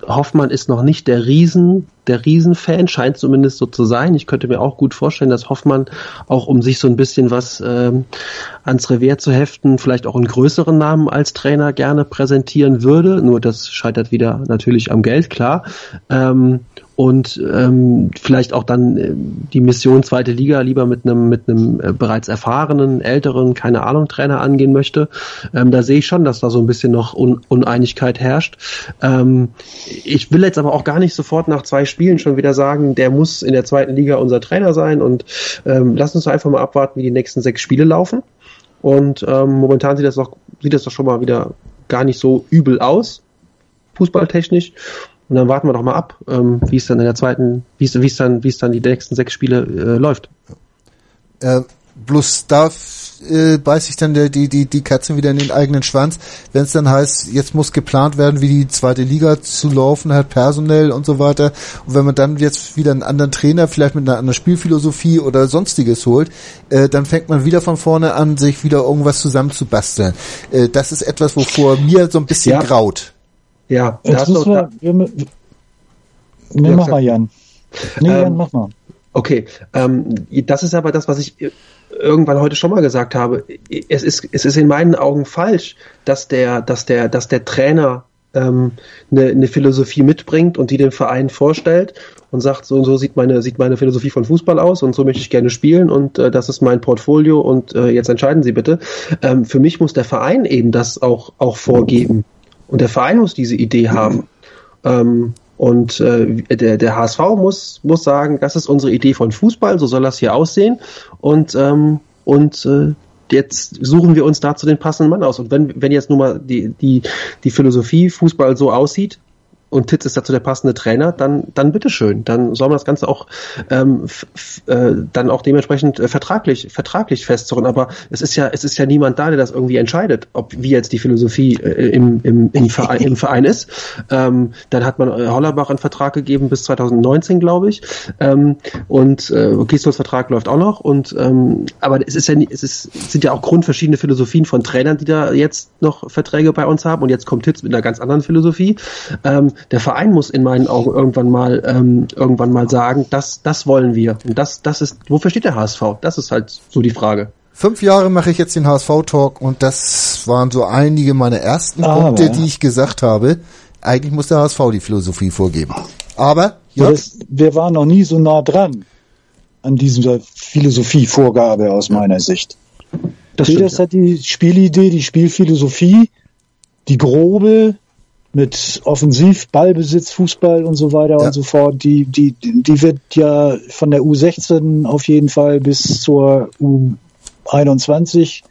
Hoffmann ist noch nicht der Riesen, der Riesenfan, scheint zumindest so zu sein. Ich könnte mir auch gut vorstellen, dass Hoffmann auch um sich so ein bisschen was ähm, ans Revier zu heften, vielleicht auch einen größeren Namen als Trainer gerne präsentieren würde. Nur das scheitert wieder natürlich am Geld, klar. Ähm, und ähm, vielleicht auch dann äh, die Mission zweite Liga lieber mit einem mit einem äh, bereits erfahrenen älteren keine Ahnung Trainer angehen möchte. Ähm, da sehe ich schon dass da so ein bisschen noch Un Uneinigkeit herrscht. Ähm, ich will jetzt aber auch gar nicht sofort nach zwei Spielen schon wieder sagen der muss in der zweiten Liga unser Trainer sein. Und ähm, lass uns einfach mal abwarten wie die nächsten sechs Spiele laufen. Und ähm, momentan sieht das doch sieht das doch schon mal wieder gar nicht so übel aus fußballtechnisch und dann warten wir doch mal ab, ähm, wie es dann in der zweiten, wie es, wie es dann, wie es dann die nächsten sechs Spiele äh, läuft. Äh, bloß da äh, beißt sich dann der, die, die, die Katze wieder in den eigenen Schwanz, wenn es dann heißt, jetzt muss geplant werden, wie die zweite Liga zu laufen hat, personell und so weiter. Und wenn man dann jetzt wieder einen anderen Trainer, vielleicht mit einer anderen Spielphilosophie oder sonstiges holt, äh, dann fängt man wieder von vorne an, sich wieder irgendwas zusammenzubasteln. Äh, das ist etwas, wovor mir so ein bisschen Ja. graut. Ja, Jetzt müssen wir, wir, wir, nee, Ja, mach mal, Jan. Nee, Ähm, Jan, mach mal. Okay, ähm, das ist aber das, was ich irgendwann heute schon mal gesagt habe. Es ist, es ist in meinen Augen falsch, dass der, dass der, dass der Trainer ähm, eine, eine Philosophie mitbringt und die dem Verein vorstellt und sagt, so und so sieht meine, sieht meine Philosophie von Fußball aus und so möchte ich gerne spielen und äh, das ist mein Portfolio und äh, jetzt entscheiden Sie bitte. Ähm, für mich muss der Verein eben das auch, auch vorgeben. Und der Verein muss diese Idee haben. Ähm, und äh, der, der HSV muss, muss sagen, das ist unsere Idee von Fußball, so soll das hier aussehen. Und, ähm, und äh, jetzt suchen wir uns dazu den passenden Mann aus. Und wenn, wenn jetzt nun mal die, die, die Philosophie Fußball so aussieht, und Titz ist dazu der passende Trainer, dann, dann bitteschön. Dann soll man das Ganze auch ähm, äh, dann auch dementsprechend äh, vertraglich, vertraglich festzurren. Aber es ist ja, es ist ja niemand da, der das irgendwie entscheidet, ob wie jetzt die Philosophie äh, im, im, im, Verein, im Verein ist. Ähm, dann hat man äh, Hollerbach einen Vertrag gegeben bis 2019, glaube ich. Ähm, und äh, Gisdolds Vertrag läuft auch noch. Und ähm, aber es ist ja es ist, es sind ja auch grundverschiedene Philosophien von Trainern, die da jetzt noch Verträge bei uns haben. Und jetzt kommt Titz mit einer ganz anderen Philosophie. Ähm, der Verein muss in meinen Augen irgendwann mal ähm, irgendwann mal sagen, das das wollen wir. Und das das ist wofür steht der HSV? Das ist halt so die Frage. Fünf Jahre mache ich jetzt den HSV-Talk und das waren so einige meiner ersten Aber- Punkte, die ich gesagt habe. Eigentlich muss der HSV die Philosophie vorgeben. Aber, Ja. ja, Das, wir waren noch nie so nah dran an dieser Philosophievorgabe aus meiner Sicht. Das Peters stimmt, hat die Spielidee, die Spielphilosophie, die grobe mit Offensiv, Ballbesitz, Fußball und so weiter Ja. und so fort, die, die, die wird ja von der U16 auf jeden Fall bis zur U21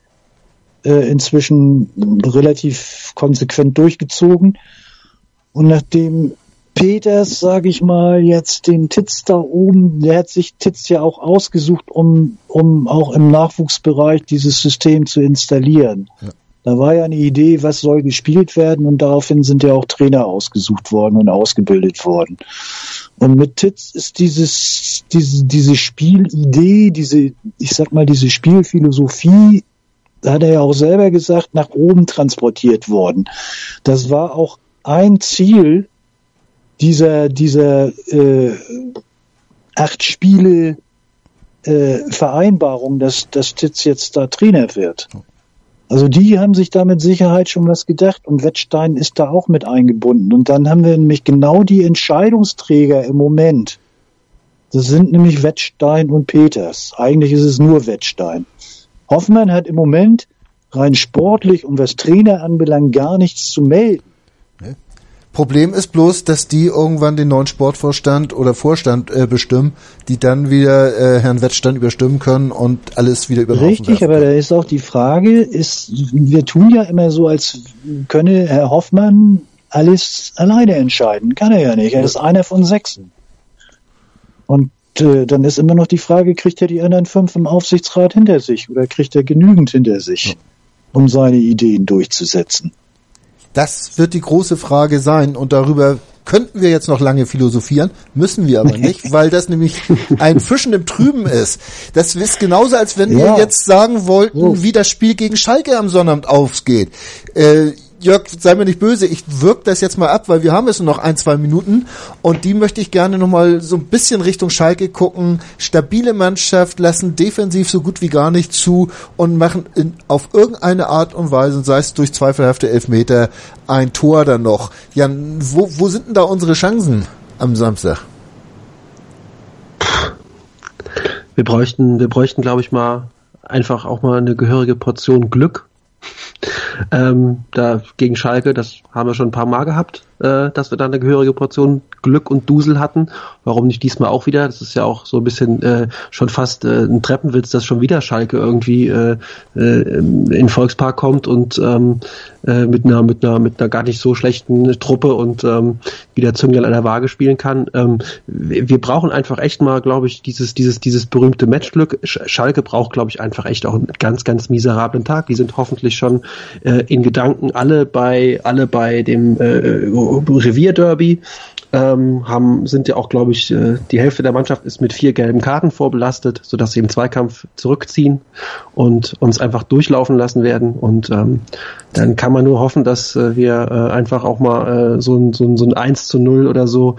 äh, inzwischen relativ konsequent durchgezogen. Und nachdem Peters, sage ich mal, jetzt den Titz da oben, der hat sich Titz ja auch ausgesucht, um, um auch im Nachwuchsbereich dieses System zu installieren. Da war ja eine Idee, was soll gespielt werden und daraufhin sind ja auch Trainer ausgesucht worden und ausgebildet worden. Und mit Titz ist dieses, diese, diese Spielidee, diese, ich sag mal, diese Spielphilosophie, da hat er ja auch selber gesagt, nach oben transportiert worden. Das war auch ein Ziel dieser, dieser äh, acht Spiele äh, Vereinbarung, dass, dass Titz jetzt da Trainer wird. Also die haben sich da mit Sicherheit schon was gedacht und Wettstein ist da auch mit eingebunden. Und dann haben wir nämlich genau die Entscheidungsträger im Moment. Das sind nämlich Wettstein und Peters. Eigentlich ist es nur Wettstein. Hoffmann hat im Moment rein sportlich und was Trainer anbelangt gar nichts zu melden. Problem ist bloß, dass die irgendwann den neuen Sportvorstand oder Vorstand äh, bestimmen, die dann wieder äh, Herrn Wettstein überstimmen können und alles wieder über Richtig, aber da ist auch die Frage, ist, wir tun ja immer so, als könne Herr Hoffmann alles alleine entscheiden. Kann er ja nicht. Er ist einer von sechsen. Und äh, dann ist immer noch die Frage, kriegt er die anderen fünf im Aufsichtsrat hinter sich oder kriegt er genügend hinter sich, um seine Ideen durchzusetzen? Das wird die große Frage sein und darüber könnten wir jetzt noch lange philosophieren, müssen wir aber nicht, weil das nämlich ein Fischen im Trüben ist. Das ist genauso, als wenn wir Ja. jetzt sagen wollten, So. wie das Spiel gegen Schalke am Sonnabend ausgeht. Äh, Jörg, sei mir nicht böse, ich wirk das jetzt mal ab, weil wir haben jetzt nur noch ein, zwei Minuten und die möchte ich gerne nochmal so ein bisschen Richtung Schalke gucken. Stabile Mannschaft, lassen defensiv so gut wie gar nicht zu und machen in, auf irgendeine Art und Weise, sei es durch zweifelhafte Elfmeter, ein Tor dann noch. Jan, wo, wo sind denn da unsere Chancen am Samstag? Wir bräuchten, wir bräuchten, glaube ich, mal einfach auch mal eine gehörige Portion Glück. Ähm, da gegen Schalke, das haben wir schon ein paar Mal gehabt, äh, dass wir da eine gehörige Portion Glück und Dusel hatten. Warum nicht diesmal auch wieder? Das ist ja auch so ein bisschen äh, schon fast äh, ein Treppenwitz, dass schon wieder Schalke irgendwie äh, äh, in Volkspark kommt und ähm, äh, mit einer mit einer mit einer gar nicht so schlechten Truppe und ähm, wieder Zünglein an der Waage spielen kann. Ähm, wir, wir brauchen einfach echt mal, glaube ich, dieses dieses dieses berühmte Matchglück. Schalke braucht, glaube ich, einfach echt auch einen ganz ganz miserablen Tag. Die sind hoffentlich schon äh, in Gedanken alle bei alle bei dem äh, Revierderby ähm, haben, sind ja auch, glaube ich, äh, die Hälfte der Mannschaft ist mit vier gelben Karten vorbelastet, sodass sie im Zweikampf zurückziehen und uns einfach durchlaufen lassen werden. Und ähm, dann kann man nur hoffen, dass äh, wir äh, einfach auch mal äh, so, ein, so, ein, so ein 1 zu 0 oder so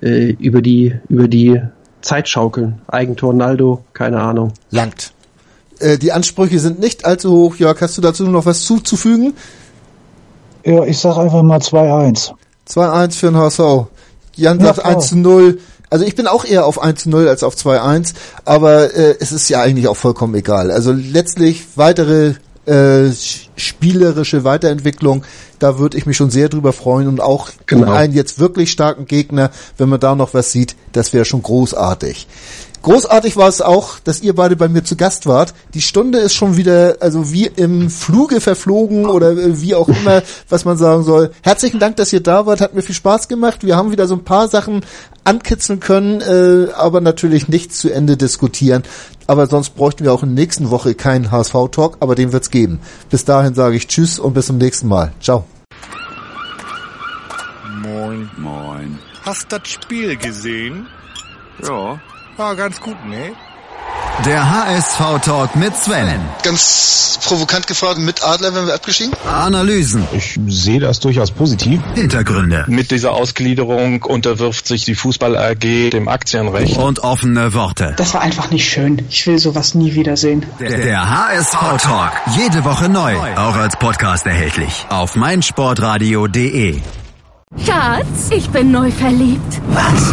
äh, über die, über die Zeit schaukeln. Eigentor Naldo, keine Ahnung. Langt. Äh, die Ansprüche sind nicht allzu hoch. Jörg, hast du dazu noch was zuzufügen? Ja, ich sag einfach mal 2-1. 2-1 für den HSV. Jan Ja, sagt klar. 1 zu 0. Also ich bin auch eher auf 1 zu 0 als auf 2-1, aber äh, es ist ja eigentlich auch vollkommen egal. Also letztlich weitere äh, sch- spielerische Weiterentwicklung, da würde ich mich schon sehr drüber freuen und auch Genau. einen jetzt wirklich starken Gegner, wenn man da noch was sieht, das wäre schon großartig. Großartig war es auch, dass ihr beide bei mir zu Gast wart. Die Stunde ist schon wieder, also wie im Fluge verflogen oder äh, wie auch immer, was man sagen soll. Herzlichen Dank, dass ihr da wart. Hat mir viel Spaß gemacht. Wir haben wieder so ein paar Sachen ankitzeln können, äh, aber natürlich nicht zu Ende diskutieren. Aber sonst bräuchten wir auch in der nächsten Woche keinen HSV-Talk, aber den wird's geben. Bis dahin sage ich Tschüss und bis zum nächsten Mal. Ciao. Moin. Moin. Hast das Spiel gesehen? Ja. War ganz gut, ne? Der HSV-Talk mit Sven. Ganz provokant gefragt, mit Adler wären wir abgestiegen? Analysen, Ich sehe das durchaus positiv. Hintergründe Mit dieser Ausgliederung unterwirft sich die Fußball AG dem Aktienrecht. und offene Worte. Das war einfach nicht schön. Ich will sowas nie wiedersehen. Der, der HSV-Talk. Jede Woche neu. Auch als Podcast erhältlich. Auf meinsportradio.de. Schatz, ich bin neu verliebt. Was?